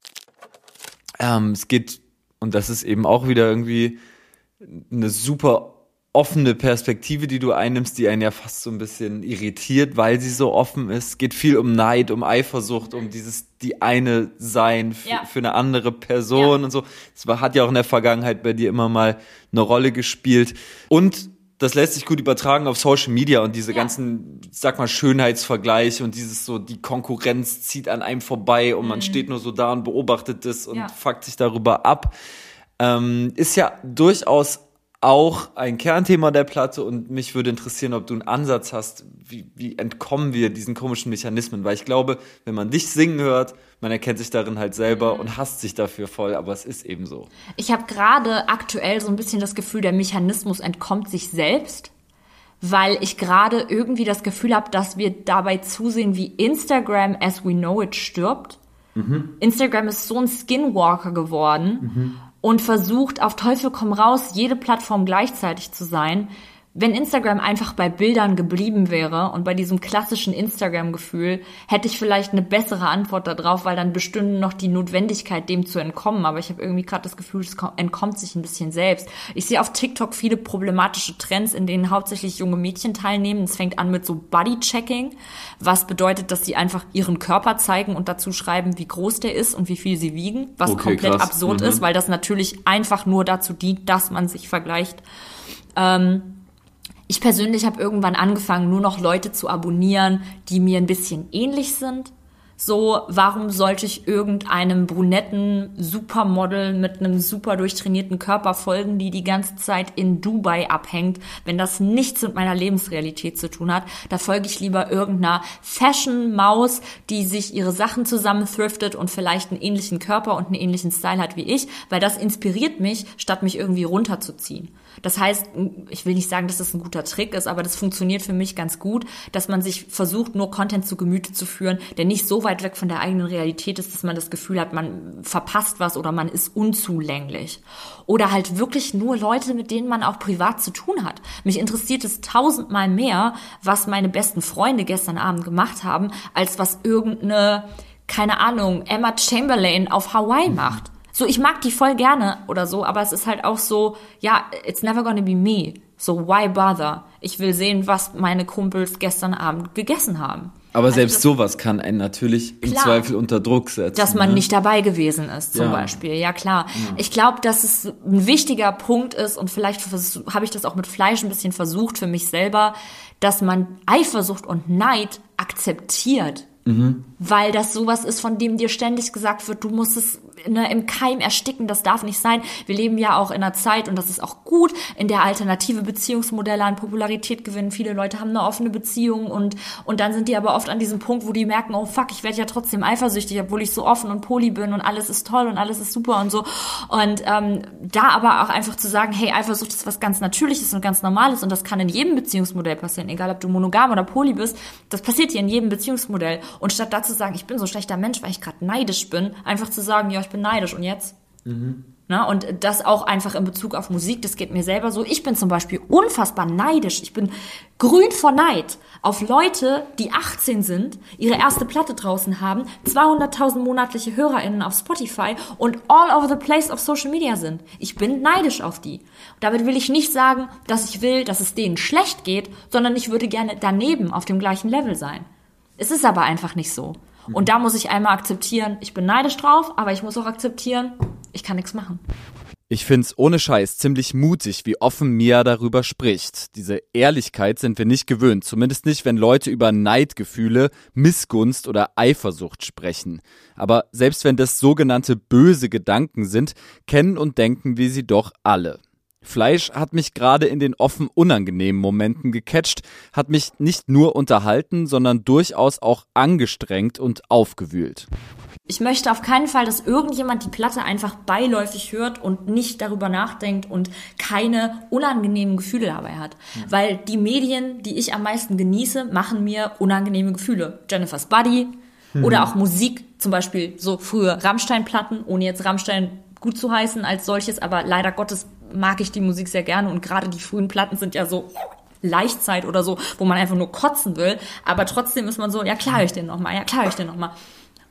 Ähm, es geht, und das ist eben auch wieder irgendwie eine super offene Perspektive, die du einnimmst, die einen ja fast so ein bisschen irritiert, weil sie so offen ist. Es geht viel um Neid, um Eifersucht, um dieses die eine sein für, Ja. für eine andere Person Ja. und so. Das war, hat ja auch in der Vergangenheit bei dir immer mal eine Rolle gespielt. Und das lässt sich gut übertragen auf Social Media und diese Ja. ganzen, sag mal, Schönheitsvergleiche und dieses so, die Konkurrenz zieht an einem vorbei und man steht nur so da und beobachtet das und Mhm. Fuckt sich darüber ab. Ähm, ist ja durchaus auch ein Kernthema der Platte und mich würde interessieren, ob du einen Ansatz hast, wie, wie entkommen wir diesen komischen Mechanismen, weil ich glaube, wenn man dich singen hört, man erkennt sich darin halt selber und hasst sich dafür voll, aber es ist eben so. Ich habe gerade aktuell so ein bisschen das Gefühl, der Mechanismus entkommt sich selbst, weil ich gerade irgendwie das Gefühl habe, dass wir dabei zusehen, wie Instagram as we know it stirbt. Instagram ist so ein Skinwalker geworden und versucht auf Teufel komm raus, jede Plattform gleichzeitig zu sein. Wenn Instagram einfach bei Bildern geblieben wäre und bei diesem klassischen Instagram-Gefühl, hätte ich vielleicht eine bessere Antwort darauf, weil dann bestünde noch die Notwendigkeit, dem zu entkommen. Aber ich habe irgendwie gerade das Gefühl, es ko- entkommt sich ein bisschen selbst. Ich sehe auf TikTok viele problematische Trends, in denen hauptsächlich junge Mädchen teilnehmen. Es fängt an mit so Body-Checking, was bedeutet, dass sie einfach ihren Körper zeigen und dazu schreiben, wie groß der ist und wie viel sie wiegen, was Okay, komplett krass. absurd Mhm. ist, weil das natürlich einfach nur dazu dient, dass man sich vergleicht. Ähm, ich persönlich habe irgendwann angefangen, nur noch Leute zu abonnieren, die mir ein bisschen ähnlich sind. So, warum sollte ich irgendeinem brunetten Supermodel mit einem super durchtrainierten Körper folgen, die die ganze Zeit in Dubai abhängt, wenn das nichts mit meiner Lebensrealität zu tun hat? Da folge ich lieber irgendeiner Fashion-Maus, die sich ihre Sachen zusammen thriftet und vielleicht einen ähnlichen Körper und einen ähnlichen Style hat wie ich, weil das inspiriert mich, statt mich irgendwie runterzuziehen. Das heißt, ich will nicht sagen, dass das ein guter Trick ist, aber das funktioniert für mich ganz gut, dass man sich versucht, nur Content zu Gemüte zu führen, der nicht so weit weg von der eigenen Realität ist, dass man das Gefühl hat, man verpasst was oder man ist unzulänglich. Oder halt wirklich nur Leute, mit denen man auch privat zu tun hat. Mich interessiert es tausendmal mehr, was meine besten Freunde gestern Abend gemacht haben, als was irgendeine, keine Ahnung, Emma Chamberlain auf Hawaii macht. So, ich mag die voll gerne oder so, aber es ist halt auch so, ja, it's never gonna be me. So, why bother? Ich will sehen, was meine Kumpels gestern Abend gegessen haben. Aber Also selbst das- sowas kann einen natürlich im Klar. Zweifel unter Druck setzen. dass man ne? nicht dabei gewesen ist, zum Ja. Beispiel. Ja, klar. Ich glaube, dass es ein wichtiger Punkt ist und vielleicht habe ich das auch mit Fleisch ein bisschen versucht für mich selber, dass man Eifersucht und Neid akzeptiert. Weil das sowas ist, von dem dir ständig gesagt wird, du musst es ne, im Keim ersticken, das darf nicht sein. Wir leben ja auch in einer Zeit, und das ist auch gut, in der alternative Beziehungsmodelle an Popularität gewinnen. Viele Leute haben eine offene Beziehung und, und dann sind die aber oft an diesem Punkt, wo die merken, oh fuck, ich werde ja trotzdem eifersüchtig, obwohl ich so offen und poly bin und alles ist toll und alles ist super und so. Und ähm, da aber auch einfach zu sagen, hey, Eifersucht ist was ganz Natürliches und ganz Normales und das kann in jedem Beziehungsmodell passieren, egal ob du monogam oder poly bist, das passiert hier in jedem Beziehungsmodell. Und statt da zu sagen, ich bin so ein schlechter Mensch, weil ich gerade neidisch bin, einfach zu sagen, ja, ich bin neidisch und jetzt? Ne? Und das auch einfach in Bezug auf Musik, das geht mir selber so. Ich bin zum Beispiel unfassbar neidisch. Ich bin grün vor Neid auf Leute, die 18 sind, ihre erste Platte draußen haben, 200.000 monatliche HörerInnen auf Spotify und all over the place auf Social Media sind. Ich bin neidisch auf die. Damit will ich nicht sagen, dass ich will, dass es denen schlecht geht, sondern ich würde gerne daneben auf dem gleichen Level sein. Es ist aber einfach nicht so. Und da muss ich einmal akzeptieren, ich bin neidisch drauf, aber ich muss auch akzeptieren, ich kann nichts machen. Ich find's ohne Scheiß ziemlich mutig, wie offen Mia darüber spricht. Diese Ehrlichkeit sind wir nicht gewöhnt, zumindest nicht, wenn Leute über Neidgefühle, Missgunst oder Eifersucht sprechen. Aber selbst wenn das sogenannte böse Gedanken sind, kennen und denken wir sie doch alle. Fleisch hat mich gerade in den offen unangenehmen Momenten gecatcht, hat mich nicht nur unterhalten, sondern durchaus auch angestrengt und aufgewühlt. Ich möchte auf keinen Fall, dass irgendjemand die Platte einfach beiläufig hört und nicht darüber nachdenkt und keine unangenehmen Gefühle dabei hat. Weil die Medien, die ich am meisten genieße, machen mir unangenehme Gefühle. Jennifer's Buddy oder auch Musik, zum Beispiel so frühe Rammstein-Platten, ohne jetzt Rammstein gut zu heißen als solches, aber leider Gottes mag ich die Musik sehr gerne und gerade die frühen Platten sind ja so Leichtzeit oder so, wo man einfach nur kotzen will, aber trotzdem ist man so, ja klar ich den nochmal, ja klar ich den nochmal.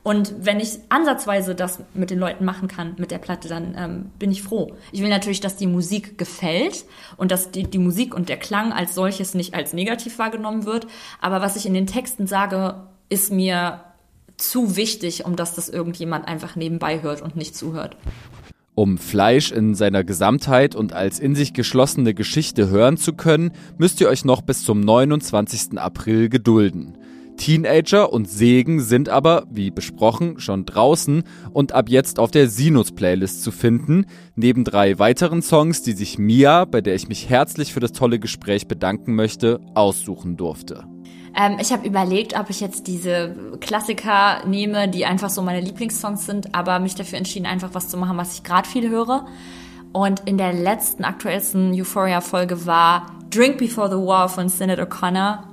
Und wenn ich ansatzweise das mit den Leuten machen kann, mit der Platte, dann ähm, bin ich froh. Ich will natürlich, dass die Musik gefällt und dass die, die Musik und der Klang als solches nicht als negativ wahrgenommen wird. Aber was ich in den Texten sage, ist mir zu wichtig, um dass das irgendjemand einfach nebenbei hört und nicht zuhört. Um Fleisch in seiner Gesamtheit und als in sich geschlossene Geschichte hören zu können, müsst ihr euch noch bis zum 29. April gedulden. Teenager und Segen sind aber, wie besprochen, schon draußen und ab jetzt auf der Sinus-Playlist zu finden, neben drei weiteren Songs, die sich Mia, bei der ich mich herzlich für das tolle Gespräch bedanken möchte, aussuchen durfte. Ähm, ich habe überlegt, ob ich jetzt diese Klassiker nehme, die einfach so meine Lieblingssongs sind, aber mich dafür entschieden, einfach was zu machen, was ich gerade viel höre. Und in der letzten, aktuellsten Euphoria-Folge war Drink Before the War von Sinead O'Connor.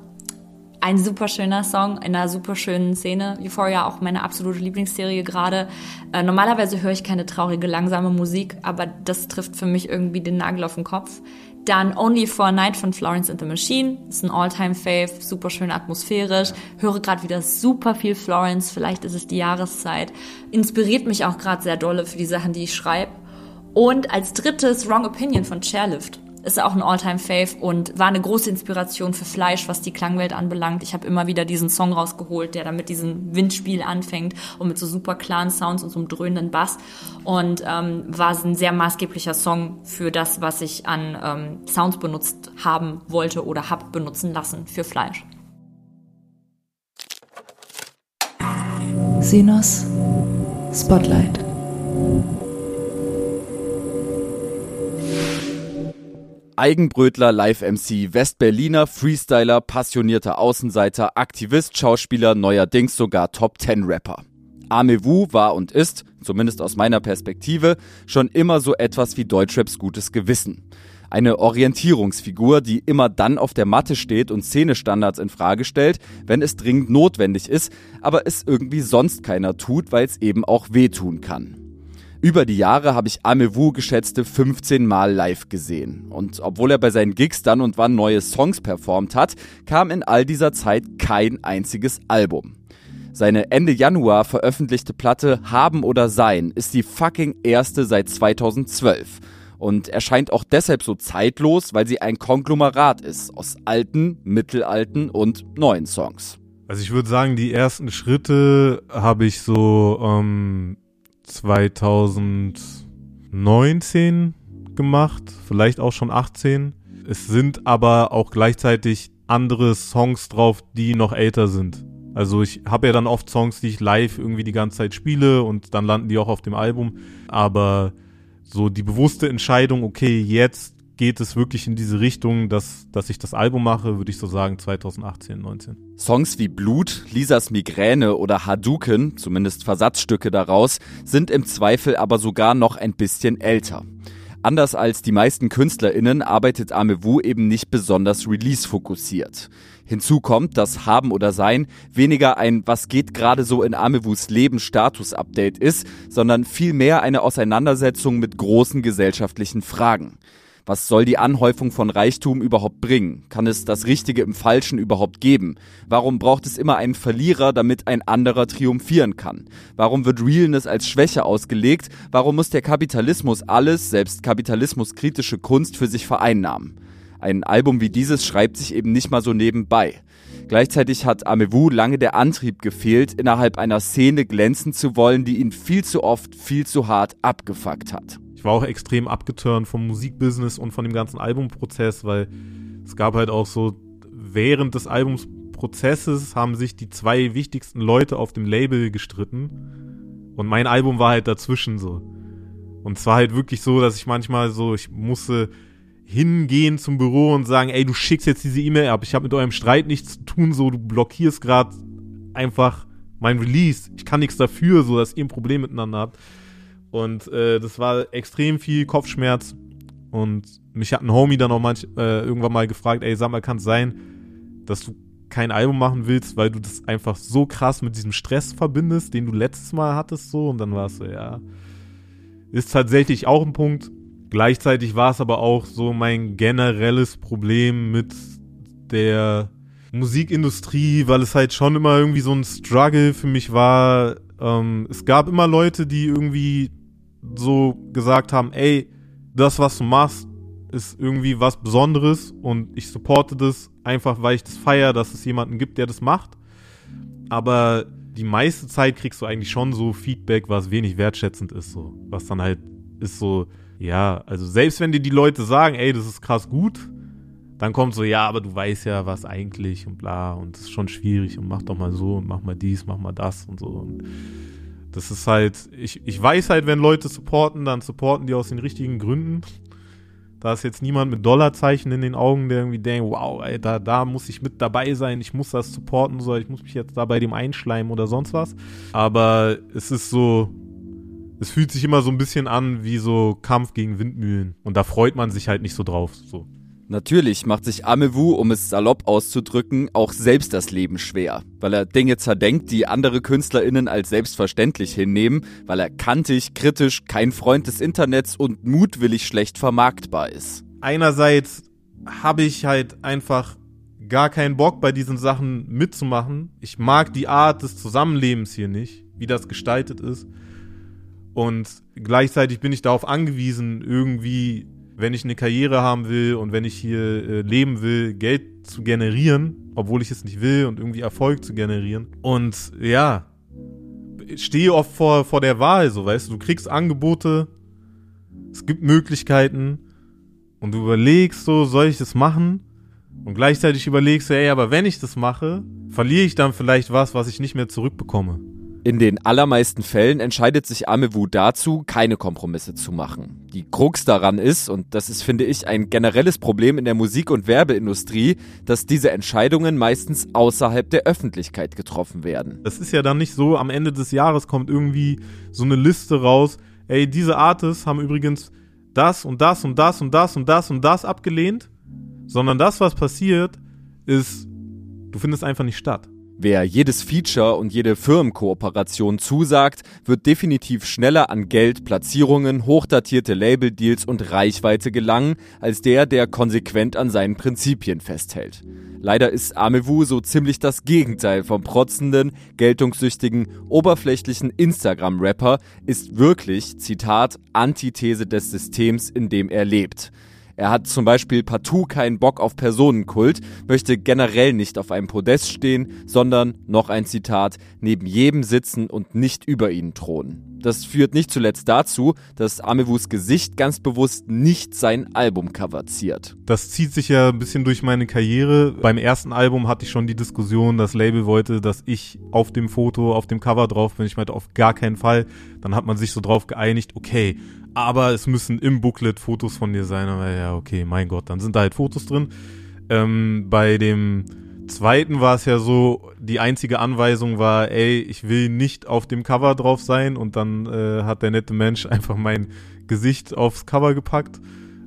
Ein super schöner Song in einer super schönen Szene. Euphoria auch meine absolute Lieblingsserie gerade. Äh, normalerweise höre ich keine traurige, langsame Musik, aber das trifft für mich irgendwie den Nagel auf den Kopf. Dann Only for a Night von Florence and the Machine. ist ein All-Time-Fave, super schön atmosphärisch. Höre gerade wieder super viel Florence, vielleicht ist es die Jahreszeit. Inspiriert mich auch gerade sehr dolle für die Sachen, die ich schreibe. Und als drittes Wrong Opinion von Chairlift. Ist auch ein All-Time-Fave und war eine große Inspiration für Fleisch, was die Klangwelt anbelangt. Ich habe immer wieder diesen Song rausgeholt, der dann mit diesem Windspiel anfängt und mit so super klaren Sounds und so einem dröhnenden Bass. Und ähm, war ein sehr maßgeblicher Song für das, was ich an ähm, Sounds benutzt haben wollte oder hab benutzen lassen für Fleisch. Sinos Spotlight. Eigenbrötler, Live-MC, Westberliner, Freestyler, passionierter Außenseiter, Aktivist, Schauspieler, neuerdings sogar Top-10-Rapper. Amewu war und ist, zumindest aus meiner Perspektive, schon immer so etwas wie Deutschraps gutes Gewissen. Eine Orientierungsfigur, die immer dann auf der Matte steht und Szenestandards in Frage stellt, wenn es dringend notwendig ist, aber es irgendwie sonst keiner tut, weil es eben auch wehtun kann. Über die Jahre habe ich Amewu geschätzte 15 Mal live gesehen. Und obwohl er bei seinen Gigs dann und wann neue Songs performt hat, kam in all dieser Zeit kein einziges Album. Seine Ende Januar veröffentlichte Platte Haben oder Sein ist die fucking erste seit 2012 und erscheint auch deshalb so zeitlos, weil sie ein Konglomerat ist aus alten, mittelalten und neuen Songs. Also ich würde sagen, die ersten Schritte habe ich so ähm, 2019 gemacht, vielleicht auch schon 18. Es sind aber auch gleichzeitig andere Songs drauf, die noch älter sind. Also ich habe ja dann oft Songs, die ich live irgendwie die ganze Zeit spiele und dann landen die auch auf dem Album. Aber so die bewusste Entscheidung, okay, jetzt geht es wirklich in diese Richtung, dass, dass ich das Album mache, würde ich so sagen 2018, 19. Songs wie Blut, Lisas Migräne oder Hadouken, zumindest Versatzstücke daraus, sind im Zweifel aber sogar noch ein bisschen älter. Anders als die meisten KünstlerInnen arbeitet Amewu eben nicht besonders release-fokussiert. Hinzu kommt, dass Haben oder Sein weniger ein Was geht gerade so in Amewus Leben Status-Update ist, sondern vielmehr eine Auseinandersetzung mit großen gesellschaftlichen Fragen. Was soll die Anhäufung von Reichtum überhaupt bringen? Kann es das Richtige im Falschen überhaupt geben? Warum braucht es immer einen Verlierer, damit ein anderer triumphieren kann? Warum wird Realness als Schwäche ausgelegt? Warum muss der Kapitalismus alles, selbst kapitalismuskritische Kunst für sich vereinnahmen? Ein Album wie dieses schreibt sich eben nicht mal so nebenbei. Gleichzeitig hat Amewu lange der Antrieb gefehlt, innerhalb einer Szene glänzen zu wollen, die ihn viel zu oft, viel zu hart abgefuckt hat ich war auch extrem abgeturnt vom Musikbusiness und von dem ganzen Albumprozess, weil es gab halt auch so, während des Albumprozesses haben sich die zwei wichtigsten Leute auf dem Label gestritten und mein Album war halt dazwischen so. Und es war halt wirklich so, dass ich manchmal so, ich musste hingehen zum Büro und sagen, ey, du schickst jetzt diese E-Mail ab, ich habe mit eurem Streit nichts zu tun, so, du blockierst gerade einfach mein Release. Ich kann nichts dafür, so, dass ihr ein Problem miteinander habt. Und äh, das war extrem viel Kopfschmerz. Und mich hat ein Homie dann auch manch, äh, irgendwann mal gefragt, ey, sag mal, kann es sein, dass du kein Album machen willst, weil du das einfach so krass mit diesem Stress verbindest, den du letztes Mal hattest, so. Und dann war es so, ja. Ist tatsächlich auch ein Punkt. Gleichzeitig war es aber auch so mein generelles Problem mit der Musikindustrie, weil es halt schon immer irgendwie so ein Struggle für mich war. Ähm, es gab immer Leute, die irgendwie so gesagt haben, ey, das, was du machst, ist irgendwie was Besonderes und ich supporte das einfach, weil ich das feiere, dass es jemanden gibt, der das macht. Aber die meiste Zeit kriegst du eigentlich schon so Feedback, was wenig wertschätzend ist, so. Was dann halt ist so, ja, also selbst wenn dir die Leute sagen, ey, das ist krass gut, dann kommt so, ja, aber du weißt ja, was eigentlich und bla und das ist schon schwierig und mach doch mal so und mach mal dies, mach mal das und so. Und das ist halt, ich, ich weiß halt, wenn Leute supporten, dann supporten die aus den richtigen Gründen. Da ist jetzt niemand mit Dollarzeichen in den Augen, der irgendwie denkt, wow, Alter, da muss ich mit dabei sein, ich muss das supporten, so, ich muss mich jetzt da bei dem einschleimen oder sonst was. Aber es ist so, es fühlt sich immer so ein bisschen an wie so Kampf gegen Windmühlen. Und da freut man sich halt nicht so drauf. So. Natürlich macht sich Amewu, um es salopp auszudrücken, auch selbst das Leben schwer, weil er Dinge zerdenkt, die andere KünstlerInnen als selbstverständlich hinnehmen, weil er kantig, kritisch, kein Freund des Internets und mutwillig schlecht vermarktbar ist. Einerseits habe ich halt einfach gar keinen Bock bei diesen Sachen mitzumachen. Ich mag die Art des Zusammenlebens hier nicht, wie das gestaltet ist. Und gleichzeitig bin ich darauf angewiesen, irgendwie wenn ich eine Karriere haben will und wenn ich hier äh, leben will, Geld zu generieren, obwohl ich es nicht will und irgendwie Erfolg zu generieren. Und ja, stehe oft vor, vor der Wahl, so weißt du, du kriegst Angebote, es gibt Möglichkeiten und du überlegst so, soll ich das machen? Und gleichzeitig überlegst du, ey, aber wenn ich das mache, verliere ich dann vielleicht was, was ich nicht mehr zurückbekomme. In den allermeisten Fällen entscheidet sich Amewu dazu, keine Kompromisse zu machen. Die Krux daran ist, und das ist, finde ich, ein generelles Problem in der Musik- und Werbeindustrie, dass diese Entscheidungen meistens außerhalb der Öffentlichkeit getroffen werden. Das ist ja dann nicht so, am Ende des Jahres kommt irgendwie so eine Liste raus, ey, diese Artists haben übrigens das und das und das und das und das und das abgelehnt, sondern das, was passiert, ist, du findest einfach nicht statt. Wer jedes Feature und jede Firmenkooperation zusagt, wird definitiv schneller an Geld, Platzierungen, hochdatierte Labeldeals und Reichweite gelangen, als der, der konsequent an seinen Prinzipien festhält. Leider ist Amewu so ziemlich das Gegenteil vom protzenden, geltungssüchtigen, oberflächlichen Instagram-Rapper, ist wirklich, Zitat, Antithese des Systems, in dem er lebt. Er hat zum Beispiel partout keinen Bock auf Personenkult, möchte generell nicht auf einem Podest stehen, sondern, noch ein Zitat, neben jedem sitzen und nicht über ihnen thronen. Das führt nicht zuletzt dazu, dass Amevus Gesicht ganz bewusst nicht sein Albumcover ziert. Das zieht sich ja ein bisschen durch meine Karriere. Beim ersten Album hatte ich schon die Diskussion, das Label wollte, dass ich auf dem Foto, auf dem Cover drauf bin. Ich meinte, auf gar keinen Fall. Dann hat man sich so drauf geeinigt, okay, aber es müssen im Booklet Fotos von dir sein. Aber ja, okay, mein Gott, dann sind da halt Fotos drin. Ähm, bei dem zweiten war es ja so, die einzige Anweisung war, ey, ich will nicht auf dem Cover drauf sein und dann äh, hat der nette Mensch einfach mein Gesicht aufs Cover gepackt.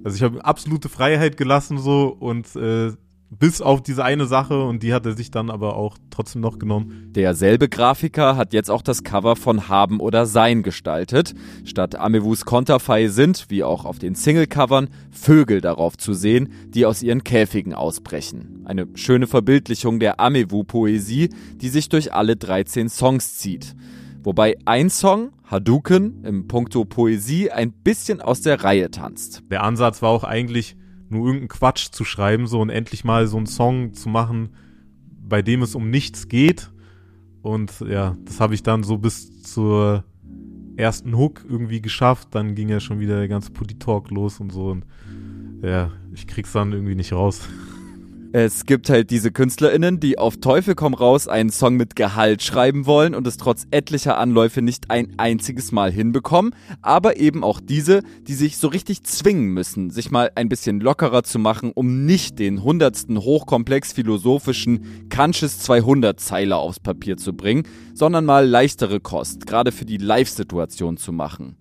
Also ich habe absolute Freiheit gelassen so und äh, bis auf diese eine Sache und die hat er sich dann aber auch trotzdem noch genommen. Derselbe Grafiker hat jetzt auch das Cover von Haben oder Sein gestaltet. Statt Amevus Konterfei sind, wie auch auf den Singlecovern, Vögel darauf zu sehen, die aus ihren Käfigen ausbrechen. Eine schöne Verbildlichung der Amewu-Poesie, die sich durch alle 13 Songs zieht. Wobei ein Song, Hadouken, im Punkto Poesie ein bisschen aus der Reihe tanzt. Der Ansatz war auch eigentlich, nur irgendeinen Quatsch zu schreiben, so und endlich mal so einen Song zu machen, bei dem es um nichts geht. Und ja, das habe ich dann so bis zur ersten Hook irgendwie geschafft. Dann ging ja schon wieder der ganze Putty-Talk los und so. Und ja, ich krieg's dann irgendwie nicht raus. Es gibt halt diese KünstlerInnen, die auf Teufel komm raus einen Song mit Gehalt schreiben wollen und es trotz etlicher Anläufe nicht ein einziges Mal hinbekommen, aber eben auch diese, die sich so richtig zwingen müssen, sich mal ein bisschen lockerer zu machen, um nicht den hundertsten hochkomplex philosophischen Kanches 200 Zeiler aufs Papier zu bringen, sondern mal leichtere Kost, gerade für die Live-Situation zu machen.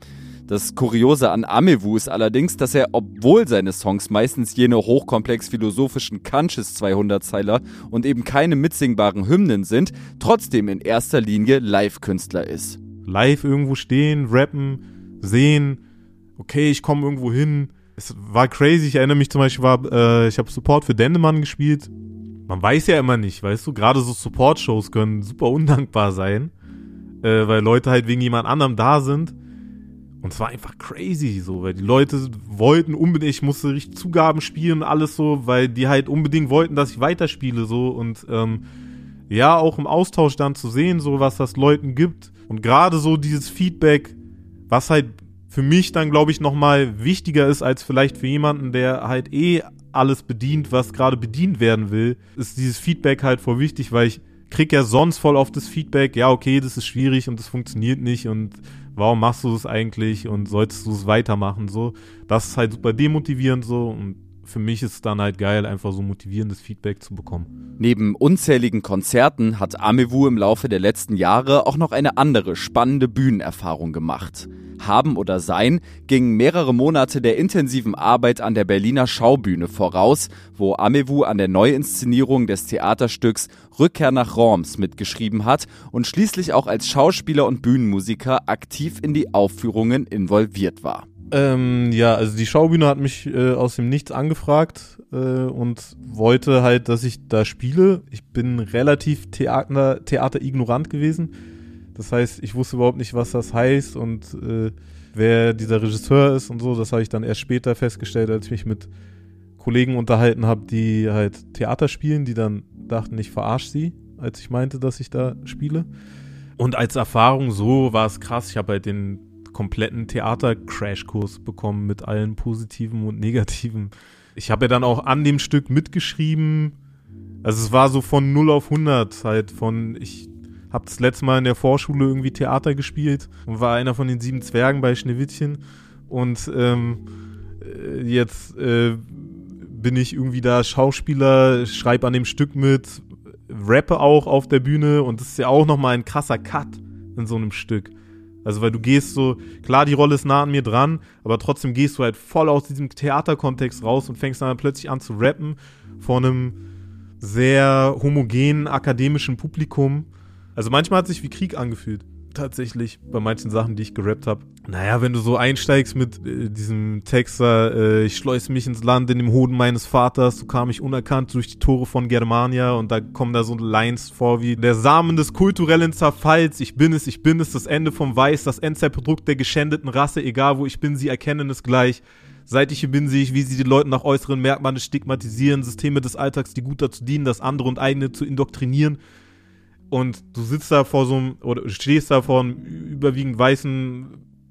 Das Kuriose an Amewu ist allerdings, dass er, obwohl seine Songs meistens jene hochkomplex philosophischen Kanches 200-Zeiler und eben keine mitsingbaren Hymnen sind, trotzdem in erster Linie Live-Künstler ist. Live irgendwo stehen, rappen, sehen, okay, ich komme irgendwo hin. Es war crazy, ich erinnere mich zum Beispiel, war, äh, ich habe Support für Dendemann gespielt. Man weiß ja immer nicht, weißt du, gerade so Support-Shows können super undankbar sein, äh, weil Leute halt wegen jemand anderem da sind. Und es war einfach crazy, so, weil die Leute wollten unbedingt, ich musste richtig Zugaben spielen, alles so, weil die halt unbedingt wollten, dass ich weiterspiele, so. Und ähm, ja, auch im Austausch dann zu sehen, so, was das Leuten gibt. Und gerade so dieses Feedback, was halt für mich dann, glaube ich, nochmal wichtiger ist, als vielleicht für jemanden, der halt eh alles bedient, was gerade bedient werden will, ist dieses Feedback halt voll wichtig, weil ich krieg ja sonst voll oft das Feedback, ja, okay, das ist schwierig und das funktioniert nicht und warum machst du es eigentlich und solltest du es weitermachen, so. Das ist halt super demotivierend so und für mich ist es dann halt geil, einfach so motivierendes Feedback zu bekommen. Neben unzähligen Konzerten hat Amewu im Laufe der letzten Jahre auch noch eine andere spannende Bühnenerfahrung gemacht. Haben oder Sein gingen mehrere Monate der intensiven Arbeit an der Berliner Schaubühne voraus, wo Amewu an der Neuinszenierung des Theaterstücks Rückkehr nach Worms mitgeschrieben hat und schließlich auch als Schauspieler und Bühnenmusiker aktiv in die Aufführungen involviert war. Ähm, ja, also die Schaubühne hat mich äh, aus dem Nichts angefragt äh, und wollte halt, dass ich da spiele. Ich bin relativ Theater, theaterignorant gewesen. Das heißt, ich wusste überhaupt nicht, was das heißt und äh, wer dieser Regisseur ist und so. Das habe ich dann erst später festgestellt, als ich mich mit Kollegen unterhalten habe, die halt Theater spielen, die dann dachten, ich verarsche sie, als ich meinte, dass ich da spiele. Und als Erfahrung so war es krass. Ich habe halt den kompletten Theater-Crashkurs bekommen mit allen positiven und negativen. Ich habe ja dann auch an dem Stück mitgeschrieben. Also es war so von 0 auf 100 halt von ich habe das letzte Mal in der Vorschule irgendwie Theater gespielt und war einer von den sieben Zwergen bei Schneewittchen und ähm, äh, jetzt äh, bin ich irgendwie da Schauspieler, schreibe an dem Stück mit, rappe auch auf der Bühne und das ist ja auch nochmal ein krasser Cut in so einem Stück. Also, weil du gehst so, klar, die Rolle ist nah an mir dran, aber trotzdem gehst du halt voll aus diesem Theaterkontext raus und fängst dann plötzlich an zu rappen vor einem sehr homogenen akademischen Publikum. Also manchmal hat sich wie Krieg angefühlt tatsächlich bei manchen Sachen, die ich gerappt habe. Naja, wenn du so einsteigst mit äh, diesem Text, äh, ich schleuse mich ins Land in dem Hoden meines Vaters, so kam ich unerkannt durch die Tore von Germania und da kommen da so Lines vor wie der Samen des kulturellen Zerfalls, ich bin es, ich bin es, das Ende vom Weiß, das Endzeitprodukt der geschändeten Rasse, egal wo ich bin, sie erkennen es gleich. Seit ich hier bin, sehe ich, wie sie die Leute nach äußeren Merkmalen stigmatisieren, Systeme des Alltags, die gut dazu dienen, das andere und eigene zu indoktrinieren und du sitzt da vor so einem, oder stehst da vor einem überwiegend weißen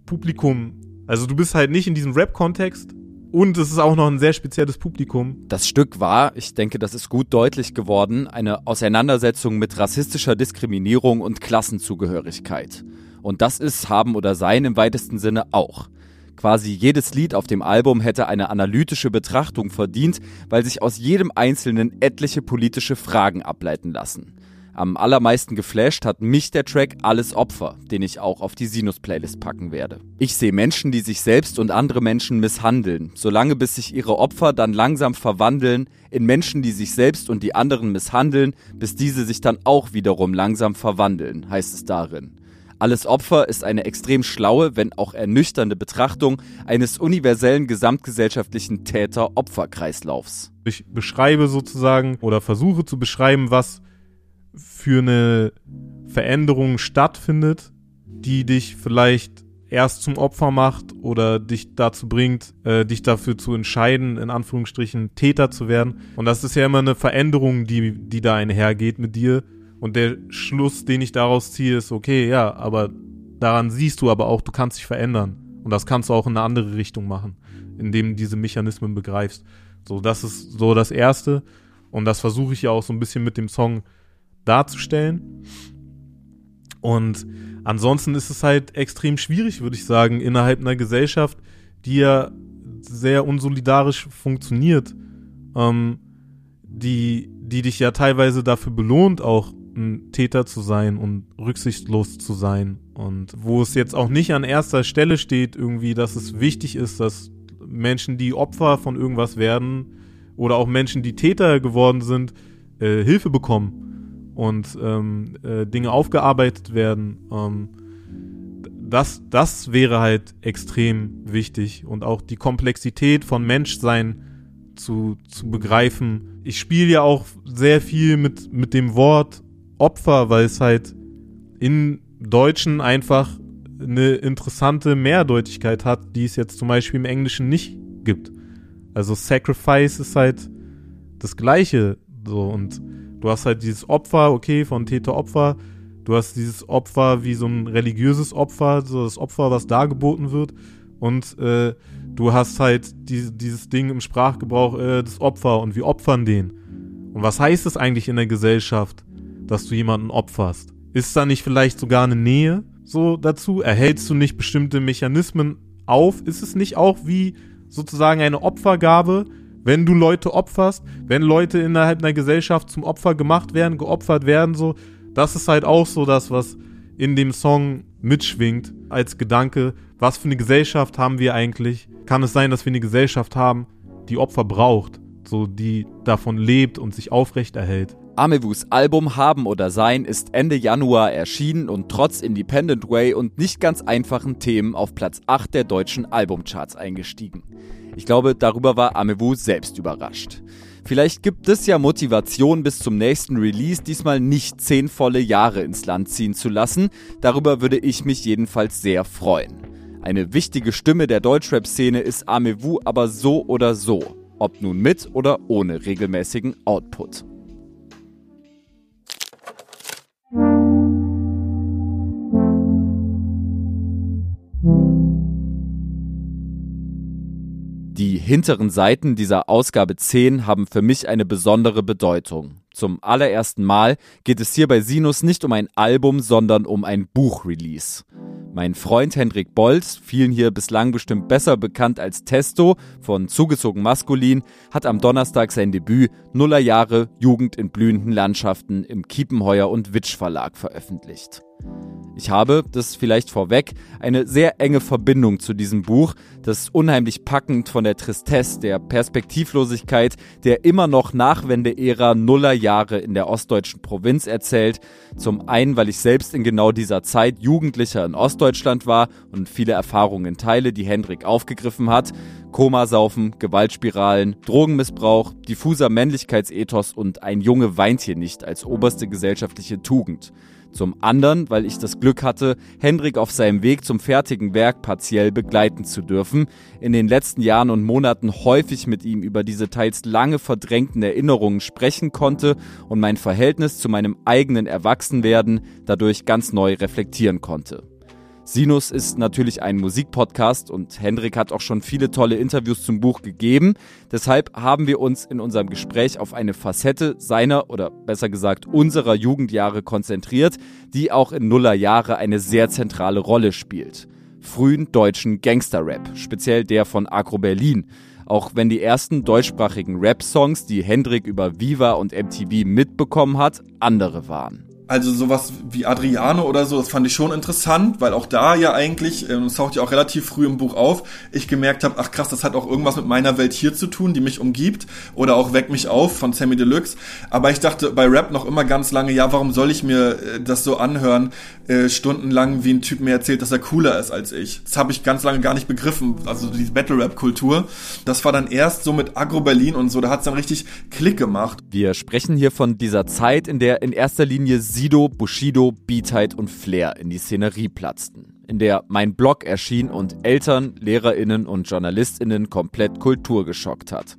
Publikum. Also du bist halt nicht in diesem Rap-Kontext. Und es ist auch noch ein sehr spezielles Publikum. Das Stück war, ich denke, das ist gut deutlich geworden, eine Auseinandersetzung mit rassistischer Diskriminierung und Klassenzugehörigkeit. Und das ist Haben oder Sein im weitesten Sinne auch. Quasi jedes Lied auf dem Album hätte eine analytische Betrachtung verdient, weil sich aus jedem Einzelnen etliche politische Fragen ableiten lassen. Am allermeisten geflasht hat mich der Track Alles Opfer, den ich auch auf die Sinus-Playlist packen werde. Ich sehe Menschen, die sich selbst und andere Menschen misshandeln, solange bis sich ihre Opfer dann langsam verwandeln in Menschen, die sich selbst und die anderen misshandeln, bis diese sich dann auch wiederum langsam verwandeln, heißt es darin. Alles Opfer ist eine extrem schlaue, wenn auch ernüchternde Betrachtung eines universellen gesamtgesellschaftlichen Täter-Opfer-Kreislaufs. Ich beschreibe sozusagen oder versuche zu beschreiben, was für eine Veränderung stattfindet, die dich vielleicht erst zum Opfer macht oder dich dazu bringt, äh, dich dafür zu entscheiden, in Anführungsstrichen Täter zu werden. Und das ist ja immer eine Veränderung, die, die da einhergeht mit dir. Und der Schluss, den ich daraus ziehe, ist, okay, ja, aber daran siehst du aber auch, du kannst dich verändern. Und das kannst du auch in eine andere Richtung machen, indem du diese Mechanismen begreifst. So, das ist so das Erste. Und das versuche ich ja auch so ein bisschen mit dem Song darzustellen. Und ansonsten ist es halt extrem schwierig, würde ich sagen, innerhalb einer Gesellschaft, die ja sehr unsolidarisch funktioniert, ähm, die, die dich ja teilweise dafür belohnt, auch ein Täter zu sein und rücksichtslos zu sein. Und wo es jetzt auch nicht an erster Stelle steht, irgendwie, dass es wichtig ist, dass Menschen, die Opfer von irgendwas werden, oder auch Menschen, die Täter geworden sind, äh, Hilfe bekommen und ähm, äh, Dinge aufgearbeitet werden. Ähm, das, das wäre halt extrem wichtig und auch die Komplexität von Menschsein zu, zu begreifen. Ich spiele ja auch sehr viel mit, mit dem Wort Opfer, weil es halt in Deutschen einfach eine interessante Mehrdeutigkeit hat, die es jetzt zum Beispiel im Englischen nicht gibt. Also Sacrifice ist halt das Gleiche so und Du hast halt dieses Opfer, okay, von Täter-Opfer. Du hast dieses Opfer wie so ein religiöses Opfer, so das Opfer, was dargeboten wird. Und äh, Du hast halt die, dieses Ding im Sprachgebrauch, äh, das Opfer und wir opfern den. Und was heißt es eigentlich in der Gesellschaft, dass du jemanden opferst? Ist da nicht vielleicht sogar eine Nähe so dazu? Erhältst du nicht bestimmte Mechanismen auf? Ist es nicht auch wie sozusagen eine Opfergabe, wenn du Leute opferst, wenn Leute innerhalb einer Gesellschaft zum Opfer gemacht werden, geopfert werden, so, das ist halt auch so das, was in dem Song mitschwingt als Gedanke, was für eine Gesellschaft haben wir eigentlich? Kann es sein, dass wir eine Gesellschaft haben, die Opfer braucht, so die davon lebt und sich aufrecht erhält? Amevus Album Haben oder Sein ist Ende Januar erschienen und trotz Independent Way und nicht ganz einfachen Themen auf Platz 8 der deutschen Albumcharts eingestiegen. Ich glaube, darüber war Amewu selbst überrascht. Vielleicht gibt es ja Motivation bis zum nächsten Release diesmal nicht zehn volle Jahre ins Land ziehen zu lassen. Darüber würde ich mich jedenfalls sehr freuen. Eine wichtige Stimme der Deutschrap-Szene ist Amewu aber so oder so. Ob nun mit oder ohne regelmäßigen Output. Die hinteren Seiten dieser Ausgabe 10 haben für mich eine besondere Bedeutung. Zum allerersten Mal geht es hier bei Sinus nicht um ein Album, sondern um ein Buchrelease. Mein Freund Hendrik Bolz, vielen hier bislang bestimmt besser bekannt als Testo von Zugezogen Maskulin, hat am Donnerstag sein Debüt Nullerjahre Jugend in blühenden Landschaften im Kiepenheuer und Witsch Verlag veröffentlicht. Ich habe, das vielleicht vorweg, eine sehr enge Verbindung zu diesem Buch, das unheimlich packend von der Tristesse, der Perspektivlosigkeit, der immer noch Nachwende-Ära Nuller Jahre in der ostdeutschen Provinz erzählt. Zum einen, weil ich selbst in genau dieser Zeit Jugendlicher in Ostdeutschland war und viele Erfahrungen teile, die Hendrik aufgegriffen hat. Komasaufen, Gewaltspiralen, Drogenmissbrauch, diffuser Männlichkeitsethos und ein Junge weint hier nicht als oberste gesellschaftliche Tugend. Zum anderen, weil ich das Glück hatte, Hendrik auf seinem Weg zum fertigen Werk partiell begleiten zu dürfen, in den letzten Jahren und Monaten häufig mit ihm über diese teils lange verdrängten Erinnerungen sprechen konnte und mein Verhältnis zu meinem eigenen Erwachsenwerden dadurch ganz neu reflektieren konnte. Sinus ist natürlich ein Musikpodcast und Hendrik hat auch schon viele tolle Interviews zum Buch gegeben. Deshalb haben wir uns in unserem Gespräch auf eine Facette seiner oder besser gesagt unserer Jugendjahre konzentriert, die auch in Nuller Jahre eine sehr zentrale Rolle spielt. Frühen deutschen Gangsterrap, speziell der von Agro Berlin. Auch wenn die ersten deutschsprachigen Rap-Songs, die Hendrik über Viva und MTV mitbekommen hat, andere waren. Also sowas wie Adriano oder so, das fand ich schon interessant, weil auch da ja eigentlich, ähm, das taucht ja auch relativ früh im Buch auf, ich gemerkt habe, ach krass, das hat auch irgendwas mit meiner Welt hier zu tun, die mich umgibt. Oder auch Weck mich auf von Sammy Deluxe. Aber ich dachte bei Rap noch immer ganz lange, ja, warum soll ich mir äh, das so anhören, äh, stundenlang, wie ein Typ mir erzählt, dass er cooler ist als ich. Das habe ich ganz lange gar nicht begriffen, also diese Battle-Rap-Kultur. Das war dann erst so mit Agro Berlin und so, da hat's dann richtig Klick gemacht. Wir sprechen hier von dieser Zeit, in der in erster Linie Sido, Bushido, Beatheit und Flair in die Szenerie platzten, in der mein Blog erschien und Eltern, Lehrerinnen und Journalistinnen komplett Kultur geschockt hat.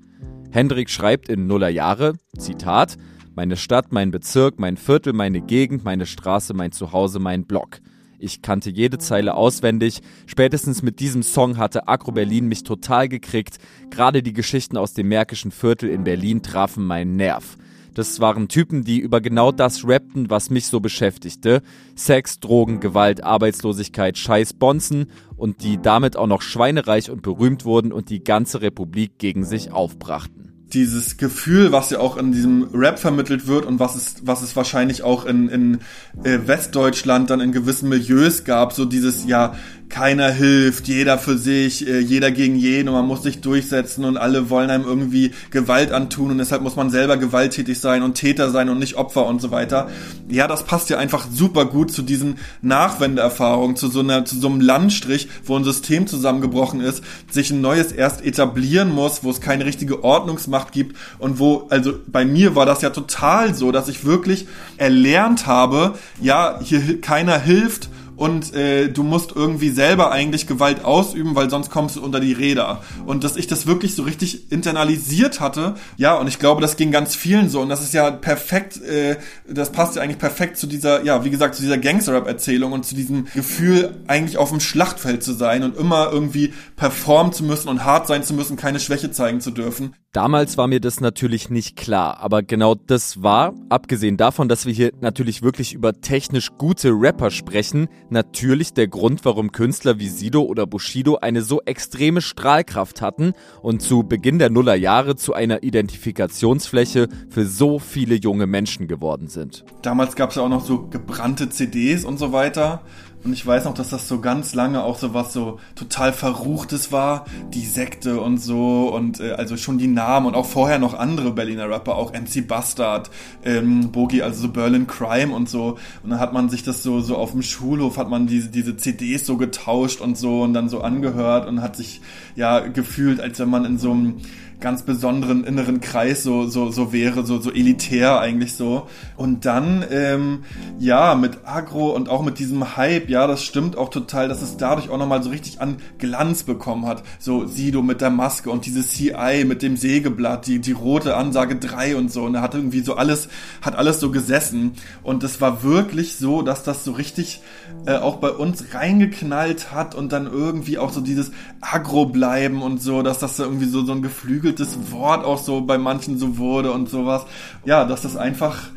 Hendrik schreibt in Nuller Jahre, Zitat, meine Stadt, mein Bezirk, mein Viertel, meine Gegend, meine Straße, mein Zuhause, mein Blog. Ich kannte jede Zeile auswendig. Spätestens mit diesem Song hatte Agro Berlin mich total gekriegt. Gerade die Geschichten aus dem Märkischen Viertel in Berlin trafen meinen Nerv. Das waren Typen, die über genau das rappten, was mich so beschäftigte. Sex, Drogen, Gewalt, Arbeitslosigkeit, Scheiß, Bonzen und die damit auch noch schweinereich und berühmt wurden und die ganze Republik gegen sich aufbrachten dieses Gefühl, was ja auch in diesem Rap vermittelt wird und was es, was es wahrscheinlich auch in, in äh, Westdeutschland dann in gewissen Milieus gab, so dieses, ja, keiner hilft, jeder für sich, äh, jeder gegen jeden und man muss sich durchsetzen und alle wollen einem irgendwie Gewalt antun und deshalb muss man selber gewalttätig sein und Täter sein und nicht Opfer und so weiter. Ja, das passt ja einfach super gut zu diesen Nachwendeerfahrungen, zu so einer, zu so einem Landstrich, wo ein System zusammengebrochen ist, sich ein neues erst etablieren muss, wo es keine richtige Ordnungsmacht gibt und wo, also bei mir war das ja total so, dass ich wirklich erlernt habe, ja, hier keiner hilft und äh, du musst irgendwie selber eigentlich Gewalt ausüben, weil sonst kommst du unter die Räder. Und dass ich das wirklich so richtig internalisiert hatte, ja, und ich glaube, das ging ganz vielen so und das ist ja perfekt, äh, das passt ja eigentlich perfekt zu dieser, ja, wie gesagt, zu dieser Gangster-Rap-Erzählung und zu diesem Gefühl, eigentlich auf dem Schlachtfeld zu sein und immer irgendwie performen zu müssen und hart sein zu müssen, keine Schwäche zeigen zu dürfen. Damals war mir das natürlich nicht klar, aber genau das war, abgesehen davon, dass wir hier natürlich wirklich über technisch gute Rapper sprechen, natürlich der Grund, warum Künstler wie Sido oder Bushido eine so extreme Strahlkraft hatten und zu Beginn der Nullerjahre zu einer Identifikationsfläche für so viele junge Menschen geworden sind. Damals gab es ja auch noch so gebrannte CDs und so weiter. Und ich weiß noch, dass das so ganz lange auch so was so total Verruchtes war. Die Sekte und so und äh, also schon die Namen und auch vorher noch andere Berliner Rapper, auch MC Bastard, ähm, Bogi, also so Berlin Crime und so. Und dann hat man sich das so, so auf dem Schulhof hat man diese, diese CDs so getauscht und so und dann so angehört und hat sich ja gefühlt, als wenn man in so einem ganz besonderen inneren Kreis so, so, so wäre, so, so elitär eigentlich so. Und dann, ähm, ja, mit Agro und auch mit diesem Hype, ja, das stimmt auch total, dass es dadurch auch nochmal so richtig an Glanz bekommen hat. So Sido mit der Maske und dieses CI mit dem Sägeblatt, die, die rote Ansage 3 und so. Und er hat irgendwie so alles, hat alles so gesessen. Und es war wirklich so, dass das so richtig äh, auch bei uns reingeknallt hat und dann irgendwie auch so dieses Agro bleiben und so, dass das irgendwie so, so ein Geflügel geflügeltes Wort auch so bei manchen so wurde und sowas. Ja, dass das einfach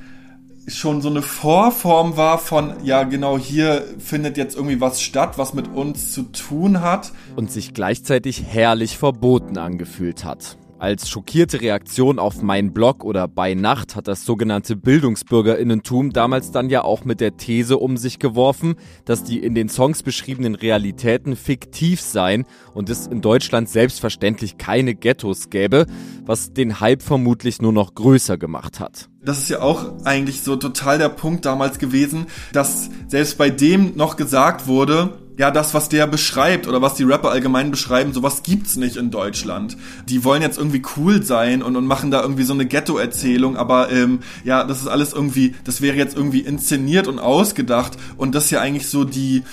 schon so eine Vorform war von, ja genau hier findet jetzt irgendwie was statt, was mit uns zu tun hat. Und sich gleichzeitig herrlich verboten angefühlt hat. Als schockierte Reaktion auf mein Blog oder bei Nacht hat das sogenannte Bildungsbürgerinnentum damals dann ja auch mit der These um sich geworfen, dass die in den Songs beschriebenen Realitäten fiktiv seien und es in Deutschland selbstverständlich keine Ghettos gäbe, was den Hype vermutlich nur noch größer gemacht hat. Das ist ja auch eigentlich so total der Punkt damals gewesen, dass selbst bei dem noch gesagt wurde, ja, das, was der beschreibt oder was die Rapper allgemein beschreiben, sowas gibt's nicht in Deutschland. Die wollen jetzt irgendwie cool sein und, und machen da irgendwie so eine Ghetto-Erzählung, aber ähm, ja, das ist alles irgendwie, das wäre jetzt irgendwie inszeniert und ausgedacht und das ist ja eigentlich so die,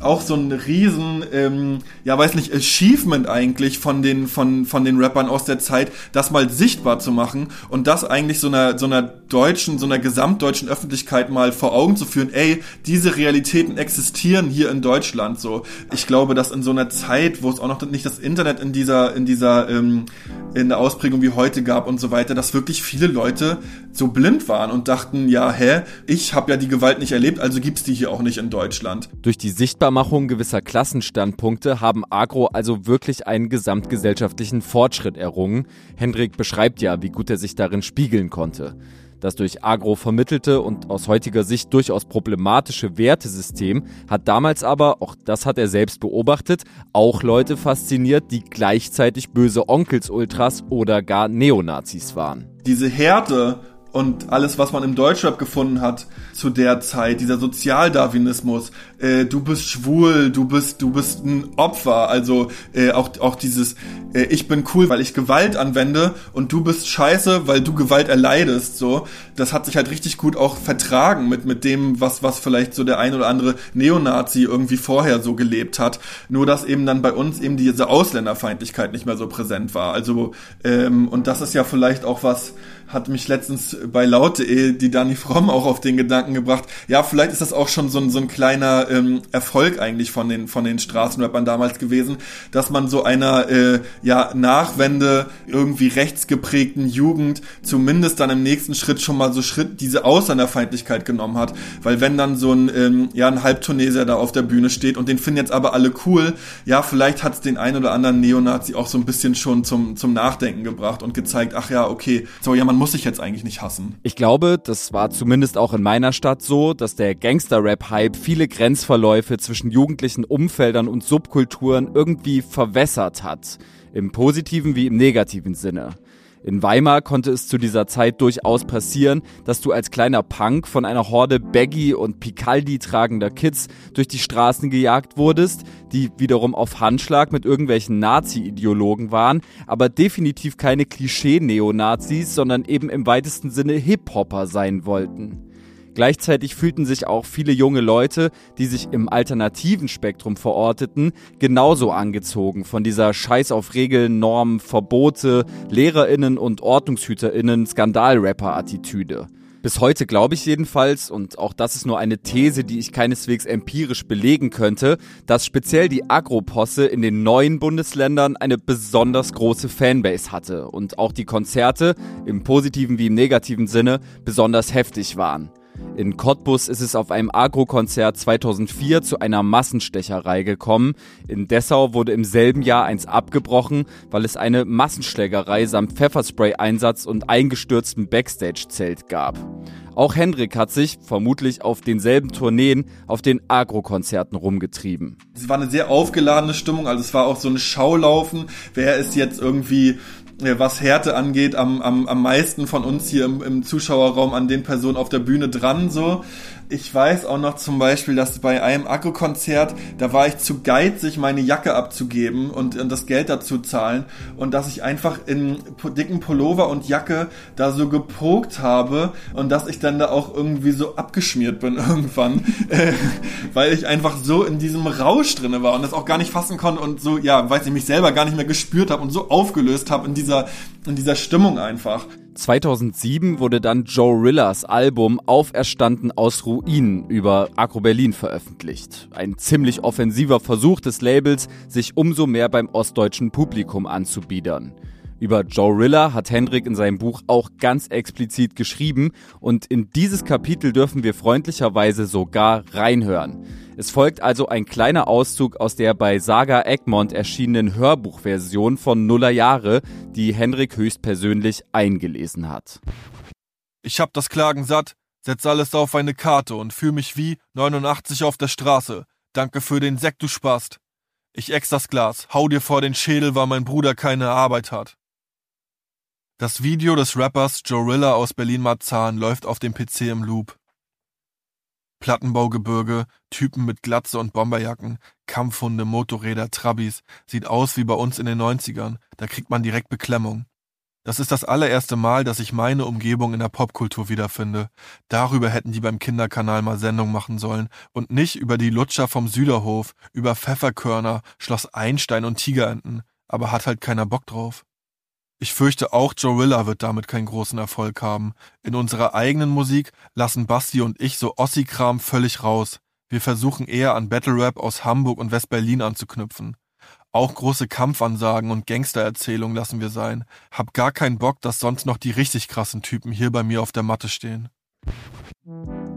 auch so ein riesen, ähm, ja weiß nicht, Achievement eigentlich von den, von, von den Rappern aus der Zeit, das mal sichtbar zu machen und das eigentlich so einer, so einer deutschen, so einer gesamtdeutschen Öffentlichkeit mal vor Augen zu führen, ey, diese Realitäten existieren hier in Deutschland so. Ich glaube, dass in so einer Zeit, wo es auch noch nicht das Internet in dieser, in dieser, ähm, in der Ausprägung wie heute gab und so weiter, dass wirklich viele Leute so blind waren und dachten, ja, hä, ich habe ja die Gewalt nicht erlebt, also gibt's die hier auch nicht in Deutschland. Durch die Sichtbarmachung gewisser Klassenstandpunkte haben Agro also wirklich einen gesamtgesellschaftlichen Fortschritt errungen. Hendrik beschreibt ja, wie gut er sich darin spiegeln konnte. Das durch Agro vermittelte und aus heutiger Sicht durchaus problematische Wertesystem hat damals aber, auch das hat er selbst beobachtet, auch Leute fasziniert, die gleichzeitig böse Onkels-Ultras oder gar Neonazis waren. Diese Härte und alles, was man im Deutschrap gefunden hat zu der Zeit, dieser Sozialdarwinismus, äh, du bist schwul, du bist, du bist ein Opfer, also äh, auch, auch dieses, äh, ich bin cool, weil ich Gewalt anwende und du bist scheiße, weil du Gewalt erleidest, so, das hat sich halt richtig gut auch vertragen mit, mit dem, was, was vielleicht so der ein oder andere Neonazi irgendwie vorher so gelebt hat, nur dass eben dann bei uns eben diese Ausländerfeindlichkeit nicht mehr so präsent war, also, ähm, und das ist ja vielleicht auch was, hat mich letztens bei laut.de die Dani Fromm auch auf den Gedanken gebracht, ja, vielleicht ist das auch schon so ein, so ein kleiner ähm, Erfolg eigentlich von den, von den Straßenrappern damals gewesen, dass man so einer äh, ja, Nachwende irgendwie rechtsgeprägten Jugend zumindest dann im nächsten Schritt schon mal so Schritt diese Ausländerfeindlichkeit genommen hat. Weil wenn dann so ein, ähm, ja, ein Halbtuneser da auf der Bühne steht und den finden jetzt aber alle cool, ja, vielleicht hat es den einen oder anderen Neonazi auch so ein bisschen schon zum, zum Nachdenken gebracht und gezeigt, ach ja, okay, so ja, man muss sich jetzt eigentlich nicht hassen. Ich glaube, das war zumindest auch in meiner Stadt so, dass der Gangster-Rap-Hype viele Grenzverläufe zwischen jugendlichen Umfeldern und Subkulturen irgendwie verwässert hat. Im positiven wie im negativen Sinne. In Weimar konnte es zu dieser Zeit durchaus passieren, dass du als kleiner Punk von einer Horde Baggy und Picaldi tragender Kids durch die Straßen gejagt wurdest, die wiederum auf Handschlag mit irgendwelchen Nazi-Ideologen waren, aber definitiv keine Klischee-Neonazis, sondern eben im weitesten Sinne Hip-Hopper sein wollten. Gleichzeitig fühlten sich auch viele junge Leute, die sich im alternativen Spektrum verorteten, genauso angezogen von dieser Scheiß auf Regeln, Normen, Verbote, Lehrerinnen und Ordnungshüterinnen Skandalrapper-Attitüde. Bis heute glaube ich jedenfalls, und auch das ist nur eine These, die ich keineswegs empirisch belegen könnte, dass speziell die Agroposse in den neuen Bundesländern eine besonders große Fanbase hatte und auch die Konzerte, im positiven wie im negativen Sinne, besonders heftig waren. In Cottbus ist es auf einem Agro-Konzert 2004 zu einer Massenstecherei gekommen. In Dessau wurde im selben Jahr eins abgebrochen, weil es eine Massenschlägerei samt Pfefferspray-Einsatz und eingestürztem Backstage-Zelt gab. Auch Hendrik hat sich, vermutlich auf denselben Tourneen, auf den Agro-Konzerten rumgetrieben. Es war eine sehr aufgeladene Stimmung, also es war auch so ein Schaulaufen. Wer ist jetzt irgendwie was Härte angeht, am, am, am meisten von uns hier im, im Zuschauerraum an den Personen auf der Bühne dran, so ich weiß auch noch zum Beispiel, dass bei einem Akku-Konzert, da war ich zu geizig, meine Jacke abzugeben und, und das Geld dazu zahlen und dass ich einfach in dicken Pullover und Jacke da so gepokt habe und dass ich dann da auch irgendwie so abgeschmiert bin irgendwann, äh, weil ich einfach so in diesem Rausch drinne war und das auch gar nicht fassen konnte und so, ja, weiß ich, mich selber gar nicht mehr gespürt habe und so aufgelöst habe in dieser, in dieser Stimmung einfach. 2007 wurde dann Joe Rillas Album Auferstanden aus Ruinen über Agro Berlin veröffentlicht. Ein ziemlich offensiver Versuch des Labels, sich umso mehr beim ostdeutschen Publikum anzubiedern. Über Joe Rilla hat Hendrik in seinem Buch auch ganz explizit geschrieben und in dieses Kapitel dürfen wir freundlicherweise sogar reinhören. Es folgt also ein kleiner Auszug aus der bei Saga Egmont erschienenen Hörbuchversion von Nuller Jahre, die Hendrik höchstpersönlich eingelesen hat. Ich hab das Klagen satt, setz alles auf eine Karte und fühl mich wie 89 auf der Straße. Danke für den Sekt, du Spast. Ich ex das Glas, hau dir vor den Schädel, weil mein Bruder keine Arbeit hat. Das Video des Rappers Joe Rilla aus Berlin-Marzahn läuft auf dem PC im Loop. Plattenbaugebirge, Typen mit Glatze und Bomberjacken, Kampfhunde, Motorräder, Trabis, sieht aus wie bei uns in den 90ern, da kriegt man direkt Beklemmung. Das ist das allererste Mal, dass ich meine Umgebung in der Popkultur wiederfinde. Darüber hätten die beim Kinderkanal mal Sendung machen sollen und nicht über die Lutscher vom Süderhof, über Pfefferkörner, Schloss Einstein und Tigerenten, aber hat halt keiner Bock drauf. Ich fürchte auch Jorilla wird damit keinen großen Erfolg haben. In unserer eigenen Musik lassen Basti und ich so Ossi-Kram völlig raus. Wir versuchen eher an Battle Rap aus Hamburg und West-Berlin anzuknüpfen. Auch große Kampfansagen und Gangstererzählungen lassen wir sein. Hab gar keinen Bock, dass sonst noch die richtig krassen Typen hier bei mir auf der Matte stehen.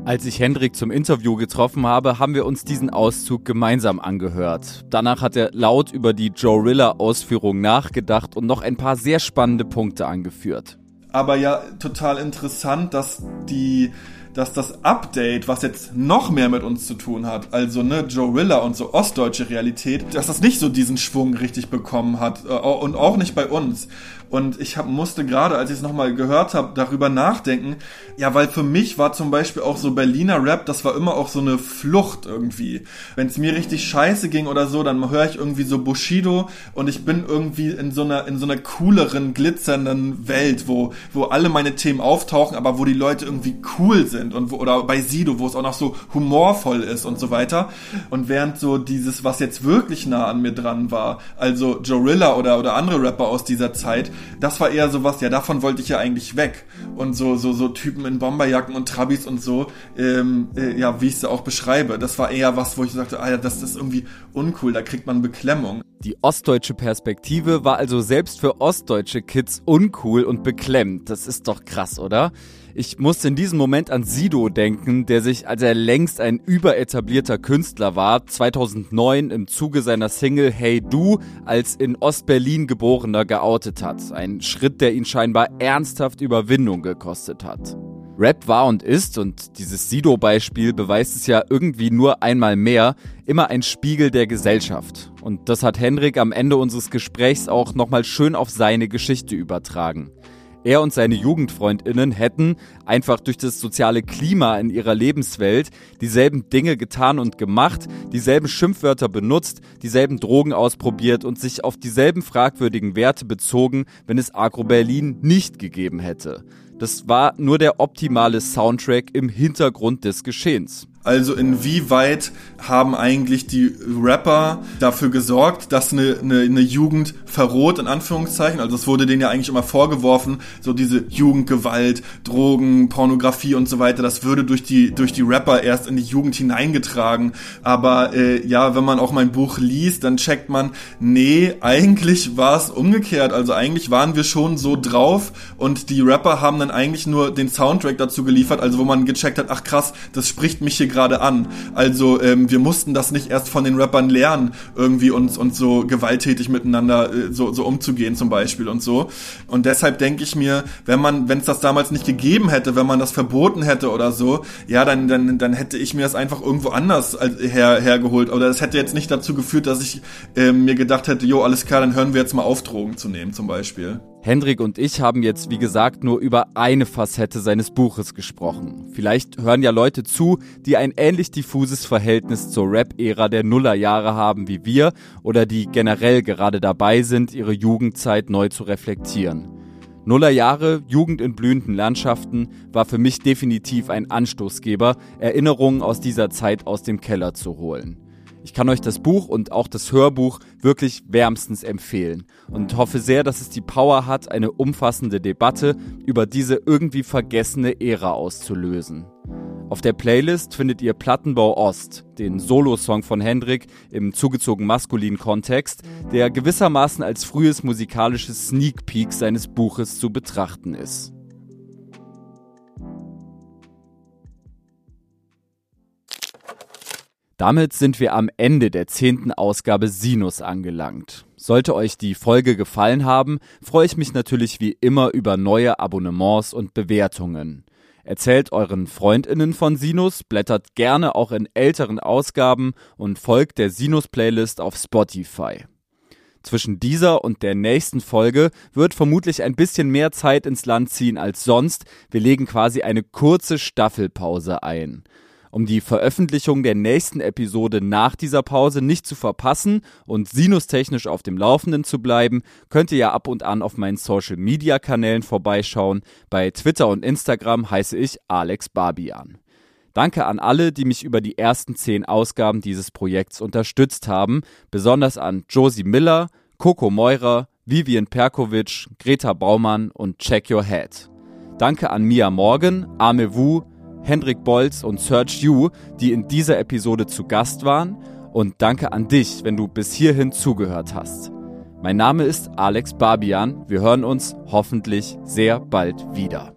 Als ich Hendrik zum Interview getroffen habe, haben wir uns diesen Auszug gemeinsam angehört. Danach hat er laut über die Joe Rilla-Ausführung nachgedacht und noch ein paar sehr spannende Punkte angeführt. Aber ja, total interessant, dass die dass das Update, was jetzt noch mehr mit uns zu tun hat, also ne, Joe Rilla und so ostdeutsche Realität, dass das nicht so diesen Schwung richtig bekommen hat äh, und auch nicht bei uns. Und ich hab, musste gerade, als ich es nochmal gehört habe, darüber nachdenken. Ja, weil für mich war zum Beispiel auch so Berliner Rap, das war immer auch so eine Flucht irgendwie. Wenn es mir richtig scheiße ging oder so, dann höre ich irgendwie so Bushido und ich bin irgendwie in so einer, in so einer cooleren, glitzernden Welt, wo, wo alle meine Themen auftauchen, aber wo die Leute irgendwie cool sind und wo, oder bei Sido, wo es auch noch so humorvoll ist und so weiter. Und während so dieses, was jetzt wirklich nah an mir dran war, also Jorilla oder, oder andere Rapper aus dieser Zeit, das war eher sowas, ja, davon wollte ich ja eigentlich weg. Und so, so, so Typen in Bomberjacken und Trabis und so, ähm, äh, ja, wie ich es auch beschreibe, das war eher was, wo ich sagte, ah ja, das, das ist irgendwie uncool, da kriegt man Beklemmung. Die ostdeutsche Perspektive war also selbst für ostdeutsche Kids uncool und beklemmt. Das ist doch krass, oder? Ich musste in diesem Moment an Sido denken, der sich, als er längst ein überetablierter Künstler war, 2009 im Zuge seiner Single Hey Du als in Ostberlin geborener geoutet hat. Ein Schritt, der ihn scheinbar ernsthaft Überwindung gekostet hat. Rap war und ist, und dieses Sido-Beispiel beweist es ja irgendwie nur einmal mehr, immer ein Spiegel der Gesellschaft. Und das hat Henrik am Ende unseres Gesprächs auch nochmal schön auf seine Geschichte übertragen. Er und seine Jugendfreundinnen hätten, einfach durch das soziale Klima in ihrer Lebenswelt, dieselben Dinge getan und gemacht, dieselben Schimpfwörter benutzt, dieselben Drogen ausprobiert und sich auf dieselben fragwürdigen Werte bezogen, wenn es Agro Berlin nicht gegeben hätte. Das war nur der optimale Soundtrack im Hintergrund des Geschehens. Also inwieweit haben eigentlich die Rapper dafür gesorgt, dass eine, eine, eine Jugend verroht, in Anführungszeichen? Also es wurde denen ja eigentlich immer vorgeworfen, so diese Jugendgewalt, Drogen, Pornografie und so weiter, das würde durch die, durch die Rapper erst in die Jugend hineingetragen. Aber äh, ja, wenn man auch mein Buch liest, dann checkt man, nee, eigentlich war es umgekehrt. Also eigentlich waren wir schon so drauf und die Rapper haben dann eigentlich nur den Soundtrack dazu geliefert, also wo man gecheckt hat, ach krass, das spricht mich hier gerade an. Also ähm, wir mussten das nicht erst von den Rappern lernen, irgendwie uns, uns so gewalttätig miteinander äh, so, so umzugehen zum Beispiel und so. Und deshalb denke ich mir, wenn man, wenn es das damals nicht gegeben hätte, wenn man das verboten hätte oder so, ja, dann, dann, dann hätte ich mir das einfach irgendwo anders her, hergeholt. Oder das hätte jetzt nicht dazu geführt, dass ich äh, mir gedacht hätte, jo, alles klar, dann hören wir jetzt mal auf, Drogen zu nehmen zum Beispiel. Hendrik und ich haben jetzt, wie gesagt, nur über eine Facette seines Buches gesprochen. Vielleicht hören ja Leute zu, die ein ähnlich diffuses Verhältnis zur Rap-Ära der Nullerjahre haben wie wir oder die generell gerade dabei sind, ihre Jugendzeit neu zu reflektieren. Nullerjahre, Jugend in blühenden Landschaften, war für mich definitiv ein Anstoßgeber, Erinnerungen aus dieser Zeit aus dem Keller zu holen. Ich kann euch das Buch und auch das Hörbuch wirklich wärmstens empfehlen und hoffe sehr, dass es die Power hat, eine umfassende Debatte über diese irgendwie vergessene Ära auszulösen. Auf der Playlist findet ihr Plattenbau Ost, den Solosong von Hendrik im zugezogen maskulinen Kontext, der gewissermaßen als frühes musikalisches Sneak Peek seines Buches zu betrachten ist. Damit sind wir am Ende der zehnten Ausgabe Sinus angelangt. Sollte euch die Folge gefallen haben, freue ich mich natürlich wie immer über neue Abonnements und Bewertungen. Erzählt euren Freundinnen von Sinus, blättert gerne auch in älteren Ausgaben und folgt der Sinus-Playlist auf Spotify. Zwischen dieser und der nächsten Folge wird vermutlich ein bisschen mehr Zeit ins Land ziehen als sonst. Wir legen quasi eine kurze Staffelpause ein. Um die Veröffentlichung der nächsten Episode nach dieser Pause nicht zu verpassen und sinustechnisch auf dem Laufenden zu bleiben, könnt ihr ja ab und an auf meinen Social Media Kanälen vorbeischauen. Bei Twitter und Instagram heiße ich Alex Barbian. Danke an alle, die mich über die ersten zehn Ausgaben dieses Projekts unterstützt haben, besonders an Josie Miller, Coco Meurer, Vivian Perkovic, Greta Baumann und Check Your Head. Danke an Mia Morgan, Ame Wu, Hendrik Bolz und Serge Yu, die in dieser Episode zu Gast waren. Und danke an dich, wenn du bis hierhin zugehört hast. Mein Name ist Alex Barbian. Wir hören uns hoffentlich sehr bald wieder.